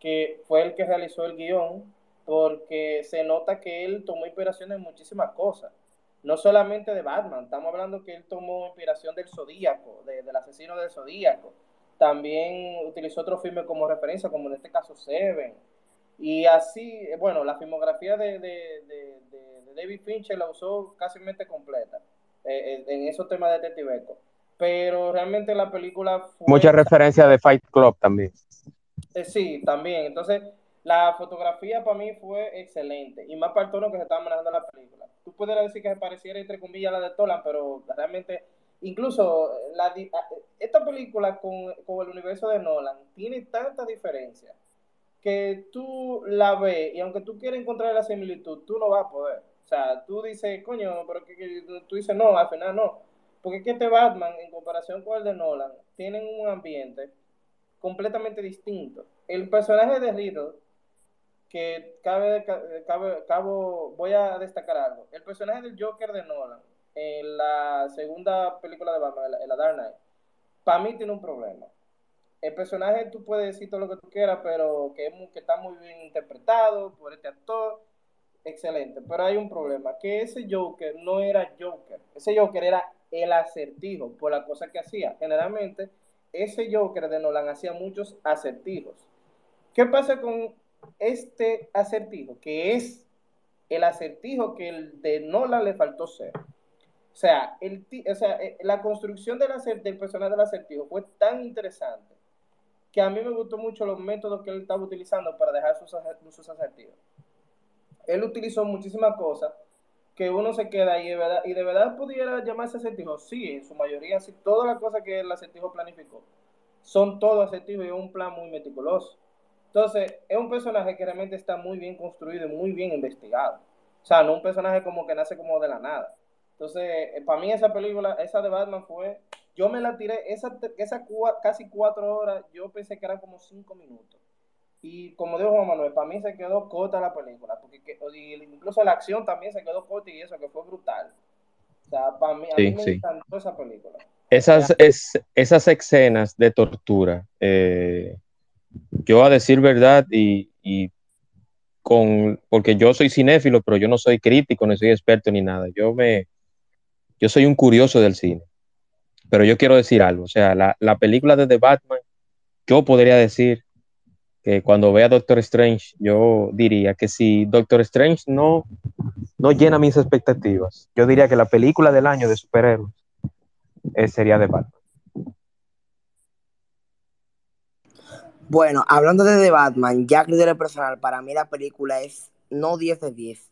que fue el que realizó el guion, porque se nota que él tomó inspiración en muchísimas cosas. No solamente de Batman, estamos hablando que él tomó inspiración del Zodíaco, de, del asesino del Zodíaco. También utilizó otros filmes como referencia, como en este caso Seven. Y así, bueno, la filmografía de, de, de, de David Fincher la usó casi completa eh, en esos temas de detectivesco. Pero realmente la película fue... Mucha referencia de Fight Club también. Eh, sí, también. Entonces, la fotografía para mí fue excelente, y más para el tono que se estaba manejando la película. Tú pudieras decir que se pareciera entre comillas a la de Tolan, pero realmente, incluso la, esta película con, con, el universo de Nolan tiene tanta diferencia que tú la ves y aunque tú quieras encontrar la similitud, tú no vas a poder. O sea, tú dices, coño, pero que, que tú dices no, al final no. Porque es que este Batman, en comparación con el de Nolan, tienen un ambiente completamente distinto. El personaje de Riddle que cabe, cabe, cabo, voy a destacar algo. El personaje del Joker de Nolan en la segunda película de Batman, en la Dark Knight, para mí tiene un problema. El personaje tú puedes decir todo lo que tú quieras, pero que, está muy bien interpretado por este actor. excelente, pero hay un problema, que ese Joker no era Joker, ese Joker era el acertijo por la cosa que hacía. Generalmente, ese Joker de Nolan hacía muchos acertijos. ¿Qué pasa con este acertijo? Que es el acertijo que el de Nolan le faltó ser. O sea, el, o sea eh, la construcción del, del personaje del acertijo fue tan interesante que a mí me gustó mucho los métodos que él estaba utilizando para dejar sus, sus acertijos. Él utilizó muchísimas cosas que uno se queda ahí verdad, y de verdad pudiera llamarse acertijo. Sí, en su mayoría, sí, todas las cosas que el acertijo planificó son todo acertijo y es un plan muy meticuloso. Entonces, es un personaje que realmente está muy bien construido y muy bien investigado. O sea, no un personaje como que nace como de la nada. Entonces, eh, para mí esa película, esa de Batman fue, yo me la tiré, esa, esa casi cuatro horas, yo pensé que eran como cinco minutos. Y como dijo Juan Manuel, para mí se quedó corta la película, porque incluso la acción también se quedó corta y eso que fue brutal. O sea, para mí, a mí me encantó esa película. Esas, es, esas escenas de tortura, eh, yo a decir verdad y, y, con, porque yo soy cinéfilo, pero yo no soy crítico, no soy experto ni nada. Yo me, yo soy un curioso del cine. Pero yo quiero decir algo, o sea, la, la película de The Batman, yo podría decir que cuando vea Doctor Strange, yo diría que si Doctor Strange no, no llena mis expectativas, yo diría que la película del año de superhéroes eh, sería de Batman. Bueno, hablando de The Batman, ya criterio personal, para mí la película es no 10 de 10,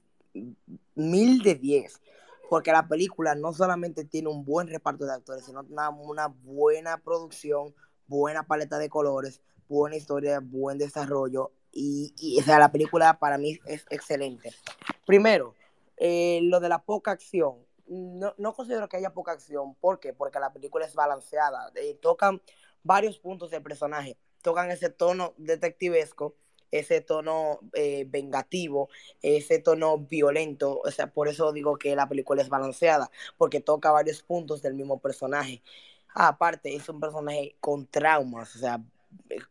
mil de 10, porque la película no solamente tiene un buen reparto de actores, sino una, buena producción, buena paleta de colores, buena historia, buen desarrollo y, y o sea, la película para mí es excelente. Primero, eh, lo de la poca acción. No, no, considero que haya poca acción. ¿Por qué? Porque la película es balanceada. Eh, tocan varios puntos del personaje. Tocan ese tono detectivesco, ese tono eh, vengativo, ese tono violento. O sea, por eso digo que la película es balanceada, porque toca varios puntos del mismo personaje. Aparte, es un personaje con traumas, o sea,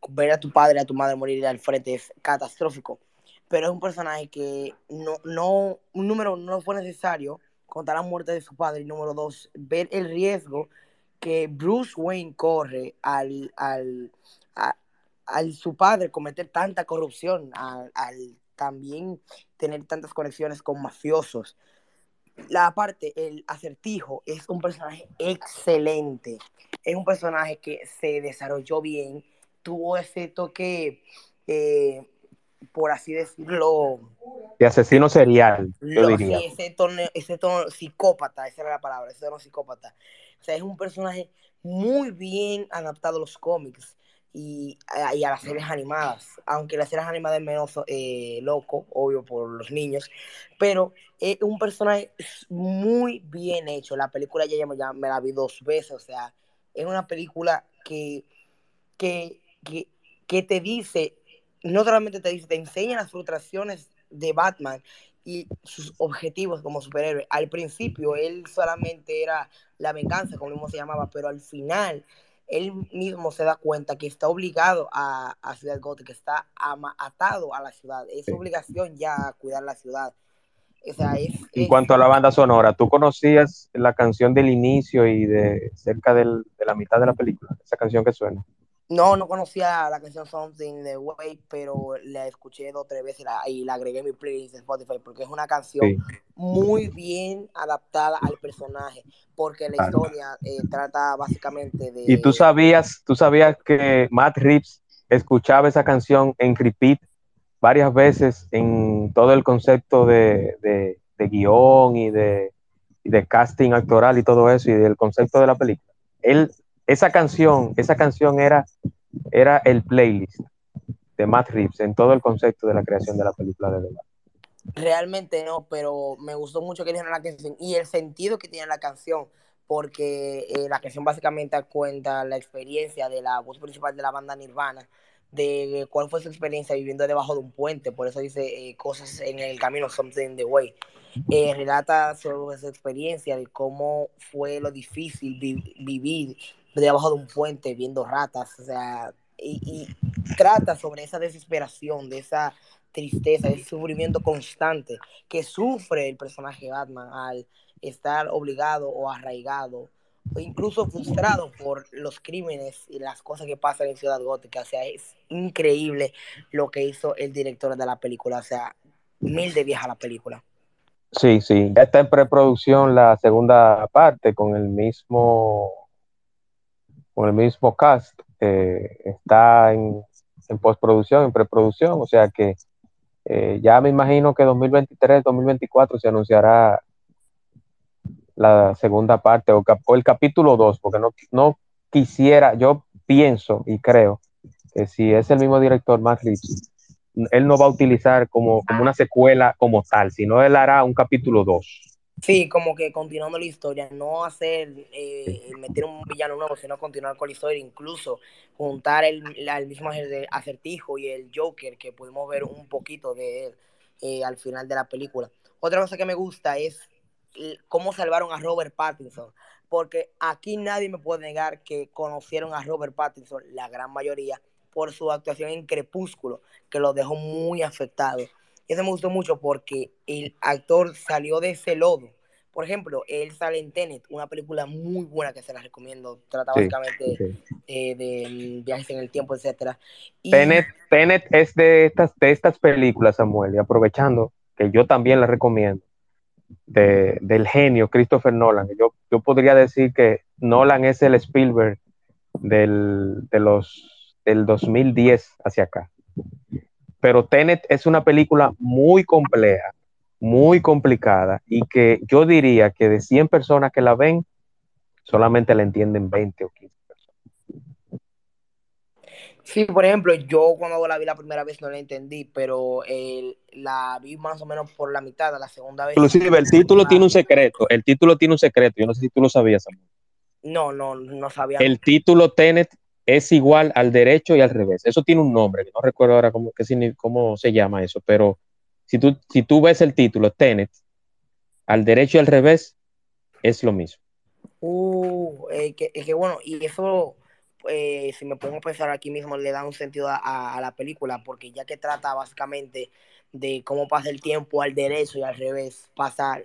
ver a tu padre, a tu madre morir al frente es catastrófico. Pero es un personaje que no, no, número no fue necesario contar la muerte de su padre. Y número dos, ver el riesgo que Bruce Wayne corre al, al, al su padre cometer tanta corrupción, al, al también tener tantas conexiones con mafiosos. La parte, el acertijo, es un personaje excelente. Es un personaje que se desarrolló bien, tuvo ese toque, eh, por así decirlo. De asesino serial, yo diría. Sí, ese tono, ese tono psicópata, esa era la palabra, ese tono psicópata. O sea, es un personaje muy bien adaptado a los cómics y, y a las series animadas, aunque las series animadas es menos eh, loco, obvio por los niños, pero es un personaje muy bien hecho. La película ya, ya me la vi dos veces, o sea, es una película que, que que, te dice, no solamente te dice, te enseña las frustraciones de Batman y sus objetivos como superhéroe. Al principio él solamente era la venganza, como mismo se llamaba, pero al final él mismo se da cuenta que está obligado a, a Ciudad Gótica, que está atado a la ciudad. Es obligación ya cuidar la ciudad. O sea, es, en cuanto a la banda sonora, ¿tú conocías la canción del inicio y de cerca del, de la mitad de la película? Esa canción que suena. No, no conocía la canción Something the Way, pero la escuché dos o tres veces y la, agregué en mi playlist de Spotify porque es una canción muy bien adaptada al personaje, porque la historia eh, trata básicamente de... Y tú sabías, tú sabías que Matt Reeves escuchaba esa canción en repeat varias veces en todo el concepto de, de, de guion y de, y de casting actoral y todo eso y del concepto de la película. Él esa canción, esa canción era, era el playlist de Matt Reeves en todo el concepto de la creación de la película de verdad. Realmente no, pero me gustó mucho que dijeron la canción y el sentido que tiene la canción, porque eh, la canción básicamente cuenta la experiencia de la voz principal de la banda Nirvana, de cuál fue su experiencia viviendo debajo de un puente, por eso dice eh, cosas en el camino, something the way. Eh, relata sobre su experiencia, de cómo fue lo difícil vivir debajo de un puente viendo ratas, o sea, y, trata sobre esa desesperación, de esa tristeza, ese sufrimiento constante que sufre el personaje Batman al estar obligado o arraigado o incluso frustrado por los crímenes y las cosas que pasan en Ciudad Gótica. O sea, es increíble lo que hizo el director de la película. O sea, mil de vieja la película. Sí, sí, ya está en preproducción la segunda parte con el mismo con el mismo cast. Eh, está en, en, postproducción, en preproducción, o sea que eh, ya me imagino que 2023, 2024 se anunciará la segunda parte o, el capítulo 2, porque no, no quisiera, yo pienso y creo que si es el mismo director, Matt Reeves, él no va a utilizar como, como una secuela como tal, sino él hará un capítulo 2. Sí, como que continuando la historia, no hacer, eh, meter un villano nuevo, sino continuar con la historia, incluso juntar el, el mismo acertijo y el Joker, que pudimos ver un poquito de él eh, al final de la película. Otra cosa que me gusta es cómo salvaron a Robert Pattinson, porque aquí nadie me puede negar que conocieron a Robert Pattinson, la gran mayoría, por su actuación en Crepúsculo, que lo dejó muy afectado. Eso me gustó mucho porque el actor salió de ese lodo. Por ejemplo, él sale en Tenet, una película muy buena que se la recomiendo. Trata sí, básicamente sí. Eh, de viajes en el tiempo, etc. Y... Tenet, Tenet es de estas, de estas películas, Samuel, y aprovechando que yo también la recomiendo, de, del genio Christopher Nolan. Yo, yo podría decir que Nolan es el Spielberg del, de los, del 2010 hacia acá pero Tenet es una película muy compleja, muy complicada y que yo diría que de 100 personas que la ven, solamente la entienden 20 o 15 personas. Sí, por ejemplo, yo cuando la vi la primera vez no la entendí, pero eh, la vi más o menos por la mitad, la segunda vez. Inclusive el título tiene un secreto, el título tiene un secreto, yo no sé si tú lo sabías. Samuel. No, no, no sabía. El título Tenet es igual al derecho y al revés. Eso tiene un nombre, no recuerdo ahora cómo, cómo se llama eso, pero si tú, si tú ves el título, Tenet, al derecho y al revés, es lo mismo. Uh, eh, que, bueno, y eso, eh, si me pongo a pensar aquí mismo, le da un sentido a, la película, porque ya que trata básicamente de cómo pasa el tiempo al derecho y al revés, pasa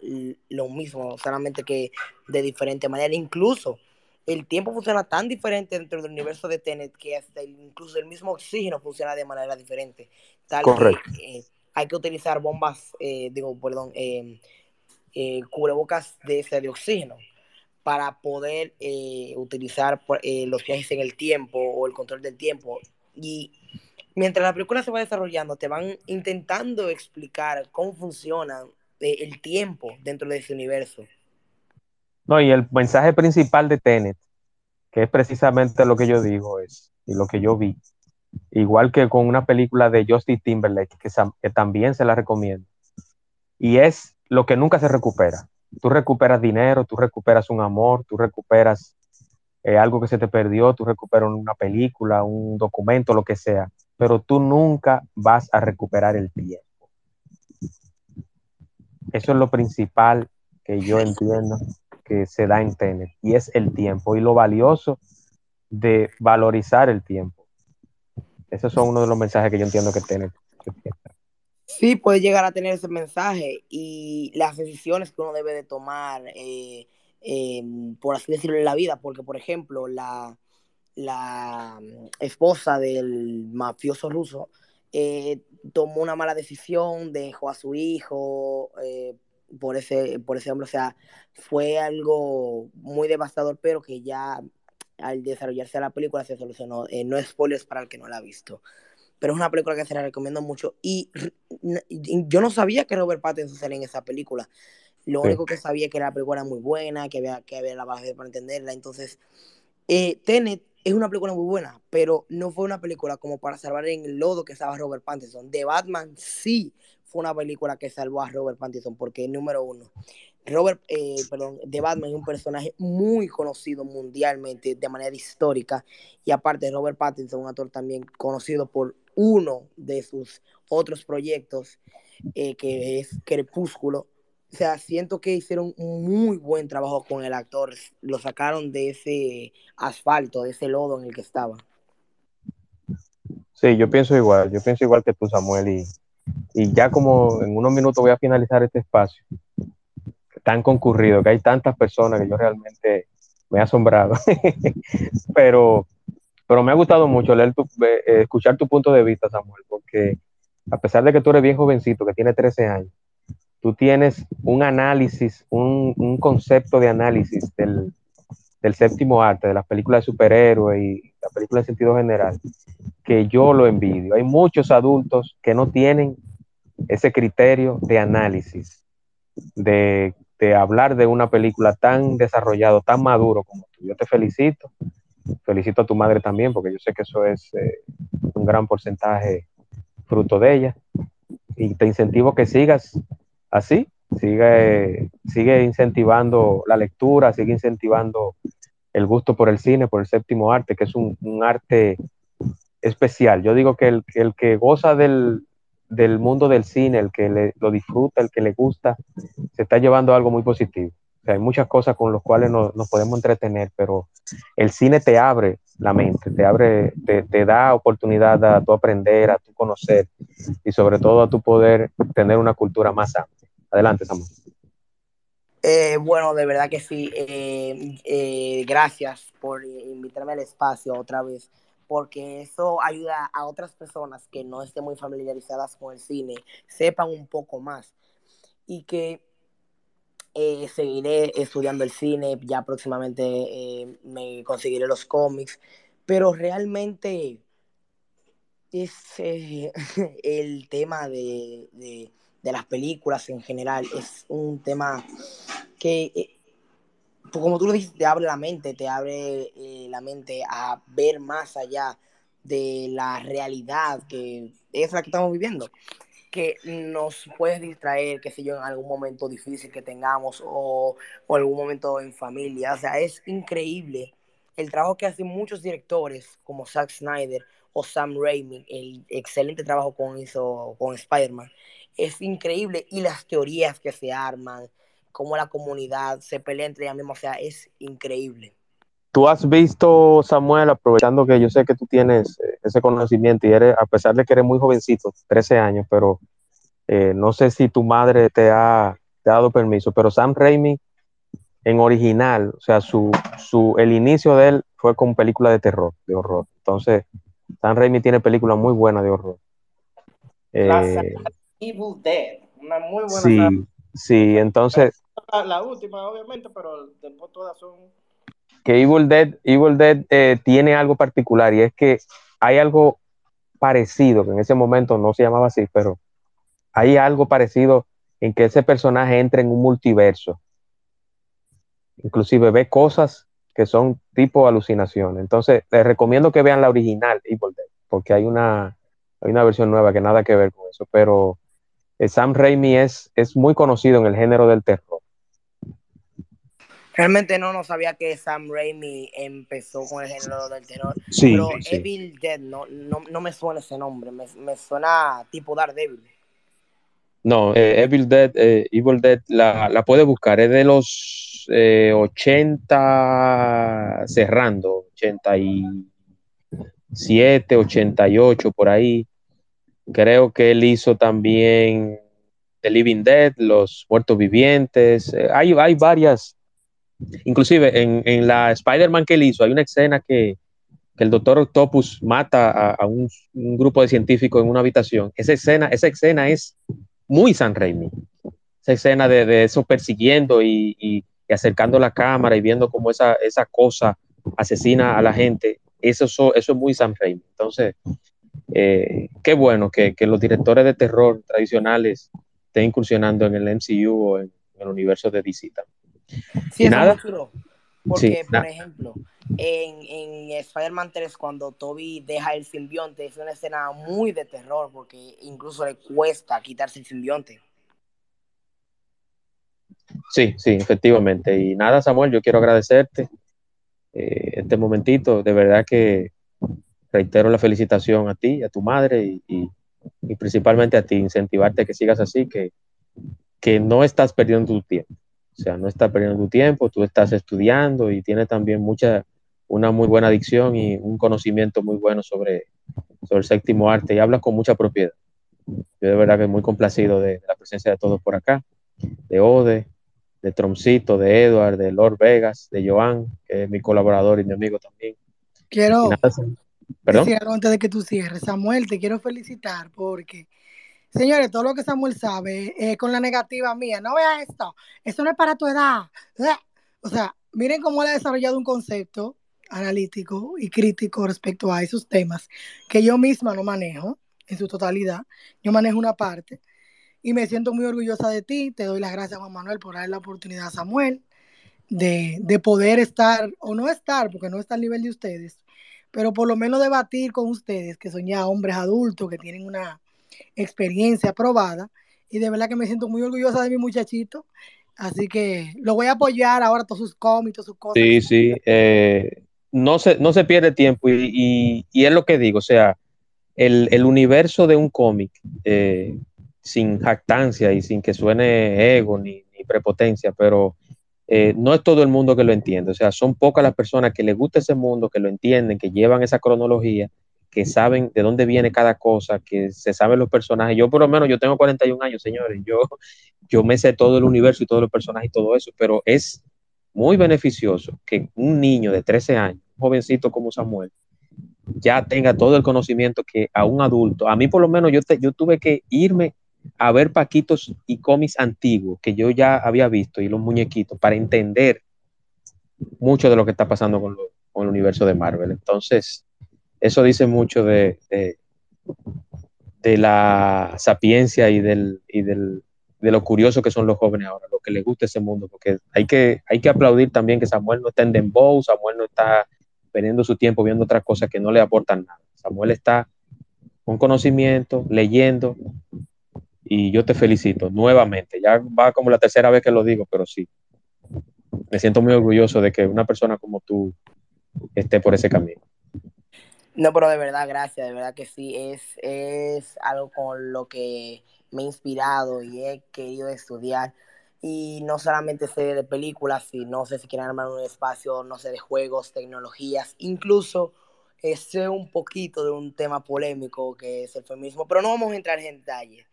lo mismo, solamente que de diferente manera, incluso el tiempo funciona tan diferente dentro del universo de Tenet que hasta el, incluso el mismo oxígeno funciona de manera diferente. Tal Correcto. Que, eh, hay que utilizar bombas, eh, digo, perdón, eh, cubrebocas de ese de oxígeno para poder utilizar los viajes en el tiempo o el control del tiempo. Y mientras la película se va desarrollando, te van intentando explicar cómo funciona el tiempo dentro de ese universo. No, y el mensaje principal de Tenet, que es precisamente lo que yo digo, es, y lo que yo vi, igual que con una película de Justin Timberlake, que, también se la recomiendo, y es lo que nunca se recupera. Tú recuperas dinero, tú recuperas un amor, tú recuperas eh, algo que se te perdió, tú recuperas una película, un documento, lo que sea, pero tú nunca vas a recuperar el tiempo. Eso es lo principal que yo entiendo que se da en Tenet y es el tiempo y lo valioso de valorizar el tiempo. Esos son uno de los mensajes que yo entiendo que Tenet. Sí, puede llegar a tener ese mensaje y las decisiones que uno debe de tomar, eh, eh, por así decirlo, en la vida, porque por ejemplo, la, la esposa del mafioso ruso eh, tomó una mala decisión, dejó a su hijo, eh, por ese, por ese hombre. O sea, fue algo muy devastador, pero que ya al desarrollarse la película se solucionó. Eh, no es spoilers para el que no la ha visto. Pero es una película que se la recomiendo mucho. Y, yo no sabía que Robert Pattinson salía en esa película. Lo sí. único que sabía que la película era muy buena, que había, que había la base para entenderla. Entonces, eh, Tenet es una película muy buena, pero no fue una película como para salvar en el lodo que estaba Robert Pattinson. De Batman sí fue una película que salvó a Robert Pattinson porque número uno, Robert, eh, perdón, The Batman es un personaje muy conocido mundialmente de manera histórica y aparte Robert Pattinson, un actor también conocido por uno de sus otros proyectos eh, que es Crepúsculo. O sea, siento que hicieron un muy buen trabajo con el actor. Lo sacaron de ese asfalto, de ese lodo en el que estaba. Sí, yo pienso igual. Yo pienso igual que tú, Samuel. Y y ya como en unos minutos voy a finalizar este espacio, tan concurrido, que hay tantas personas que yo realmente me he asombrado, pero, pero me ha gustado mucho leer tu, eh, escuchar tu punto de vista, Samuel, porque a pesar de que tú eres bien jovencito, que tiene 13 años, tú tienes un análisis, un, un concepto de análisis del, del séptimo arte, de las películas de superhéroes y la película en sentido general, que yo lo envidio. Hay muchos adultos que no tienen ese criterio de análisis, de, de hablar de una película tan desarrollado, tan maduro como tú. Yo te felicito, felicito a tu madre también, porque yo sé que eso es eh, un gran porcentaje fruto de ella. Y te incentivo que sigas así, sigue, sigue incentivando la lectura, sigue incentivando el gusto por el cine, por el séptimo arte, que es un, arte especial. Yo digo que el, que goza del, mundo del cine, el que le, lo disfruta, el que le gusta, se está llevando algo muy positivo. O sea, hay muchas cosas con las cuales nos, nos, podemos entretener, pero el cine te abre la mente, te abre, te, te, da oportunidad a tu aprender, a tu conocer y sobre todo a tu poder tener una cultura más amplia. Adelante, Samuel. Eh, bueno, de verdad que sí. Eh, eh, gracias por invitarme al espacio otra vez, porque eso ayuda a otras personas que no estén muy familiarizadas con el cine, sepan un poco más y que seguiré estudiando el cine, ya próximamente me conseguiré los cómics, pero realmente es el tema de, de, las películas en general, es un tema que, eh, como tú lo dices, te abre la mente, te abre eh, la mente a ver más allá de la realidad que es la que estamos viviendo que nos puede distraer, qué sé yo, en algún momento difícil que tengamos o, o algún momento en familia. O sea, es increíble el trabajo que hacen muchos directores como Zack Snyder o Sam Raimi, el excelente trabajo que hizo con Spider-Man. Es increíble y las teorías que se arman, cómo la comunidad se pelea entre ellas mismas, o sea, es increíble. Tú has visto, Samuel, aprovechando que yo sé que tú tienes eh, ese conocimiento y eres, a pesar de que eres muy jovencito, 13 años, pero eh, no sé si tu madre te ha, te ha, dado permiso, pero Sam Raimi en original, o sea, su, su, el inicio de él fue con película de terror, de horror. Entonces, Sam Raimi tiene películas muy buenas de horror. Eh, Evil Dead, una muy buena Sí, saga. sí, entonces... La, la última, obviamente, pero después todas son que Evil Dead, Evil Dead eh, tiene algo particular y es que hay algo parecido, que en ese momento no se llamaba así, pero hay algo parecido en que ese personaje entra en un multiverso. Inclusive ve cosas que son tipo alucinación. Entonces, les recomiendo que vean la original Evil Dead, porque hay una, hay una versión nueva que nada que ver con eso, pero Sam Raimi es, es muy conocido en el género del terror. Realmente no, no sabía que Sam Raimi empezó con el género del terror. Sí, pero sí. Evil Dead no, no, no, me suena ese nombre, me, me suena tipo Daredevil. No, eh, Evil Dead, eh, Evil Dead la, la puede buscar, es de los eh, 80 cerrando, 87, 88 por ahí. Creo que él hizo también The Living Dead, Los Muertos Vivientes. Eh, hay, hay varias Inclusive en, en la Spider-Man que él hizo, hay una escena que, que el doctor Octopus mata a, a un, grupo de científicos en una habitación. Esa escena, esa escena es muy San Raimi. Esa escena de, de eso persiguiendo y, y, acercando la cámara y viendo cómo esa, esa cosa asesina a la gente. Eso, eso, eso es muy San Raimi. Entonces, eh, qué bueno que, que, los directores de terror tradicionales estén incursionando en el MCU o en, en el universo de DC también. Sí, nada. Porque, sí, por nada. ejemplo, en, en Spider-Man 3, cuando Toby deja el simbionte, es una escena muy de terror, porque incluso le cuesta quitarse el simbionte. Sí, sí, efectivamente. Y nada, Samuel, yo quiero agradecerte eh, este momentito. De verdad que reitero la felicitación a ti, a tu madre y, y, y principalmente a ti, incentivarte a que sigas así, que, que no estás perdiendo tu tiempo. O sea, no estás perdiendo tu tiempo, tú estás estudiando y tienes también mucha, una muy buena adicción y un conocimiento muy bueno sobre, sobre el séptimo arte y hablas con mucha propiedad. Yo de verdad que muy complacido de, de la presencia de todos por acá, de Ode, de Tromcito, de Edward, de Lord Vegas, de Joan, que es mi colaborador y mi amigo también. Quiero nada, Perdón. antes de que tú cierres. Samuel, te quiero felicitar porque, señores, todo lo que Samuel sabe eh, con la negativa mía, no vea esto, eso no es para tu edad. O sea, miren cómo él ha desarrollado un concepto analítico y crítico respecto a esos temas que yo misma no manejo en su totalidad. Yo manejo una parte y me siento muy orgullosa de ti. Te doy las gracias, Juan Manuel, por dar la oportunidad a Samuel de, de poder estar, o no estar, porque no está al nivel de ustedes, pero por lo menos debatir con ustedes, que son ya hombres adultos, que tienen una experiencia probada. Y de verdad que me siento muy orgullosa de mi muchachito. Así que lo voy a apoyar ahora, todos sus cómics, todas sus cosas. Sí, sí. eh, no, se, no se pierde tiempo y, y- y es lo que digo, o sea, el, el universo de un cómic, eh, sin jactancia y sin que suene ego ni, ni prepotencia, pero eh, no es todo el mundo que lo entiende, o sea, son pocas las personas que les gusta ese mundo, que lo entienden, que llevan esa cronología, que saben de dónde viene cada cosa, que se saben los personajes. Yo por lo menos, yo tengo 41 años, señores, yo, yo me sé todo el universo y todos los personajes y todo eso, pero es muy beneficioso que un niño de 13 años, un jovencito como Samuel, ya tenga todo el conocimiento que a un adulto, a mí por lo menos yo, te- yo tuve que irme a ver paquitos y cómics antiguos que yo ya había visto y los muñequitos para entender mucho de lo que está pasando con, el universo de Marvel. Entonces, eso dice mucho de, de, de la sapiencia y, del, y del, de lo curioso que son los jóvenes ahora, lo que les gusta ese mundo, porque hay que, hay que aplaudir también que Samuel no está en Dembow, Samuel no está perdiendo su tiempo viendo otras cosas que no le aportan nada. Samuel está con conocimiento, leyendo, y yo te felicito nuevamente. Ya va como la tercera vez que lo digo, pero sí. Me siento muy orgulloso de que una persona como tú esté por ese camino. No, pero de verdad, gracias, de verdad que sí, es, es algo con lo que me he inspirado y he querido estudiar. Y no solamente sé de películas, sino sé si quieren armar un espacio, no sé, de juegos, tecnologías, incluso eh, sé un poquito de un tema polémico que es el feminismo, pero no vamos a entrar en detalle.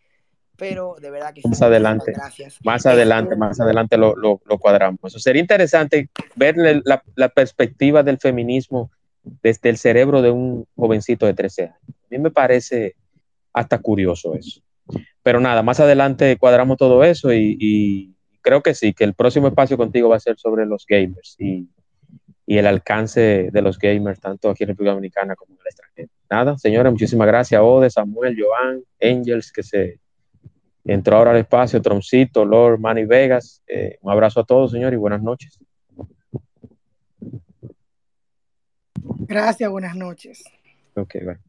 Pero de verdad que Más adelante. gracias. Más Este, adelante, más adelante lo, lo, lo cuadramos. Eso sería interesante ver la, la perspectiva del feminismo desde el cerebro de un jovencito de 13 años. A mí me parece hasta curioso eso. Pero nada, más adelante cuadramos todo eso y, y creo que sí, que el próximo espacio contigo va a ser sobre los gamers y, y el alcance de los gamers, tanto aquí en República Dominicana como en el extranjero. Nada, señores, muchísimas gracias, Ode, Samuel, Joan, Angels, que se entró ahora al espacio, Troncito, Lord, Manny Vegas. Eh, un abrazo a todos, señores, y buenas noches. Gracias, buenas noches. Ok, bye.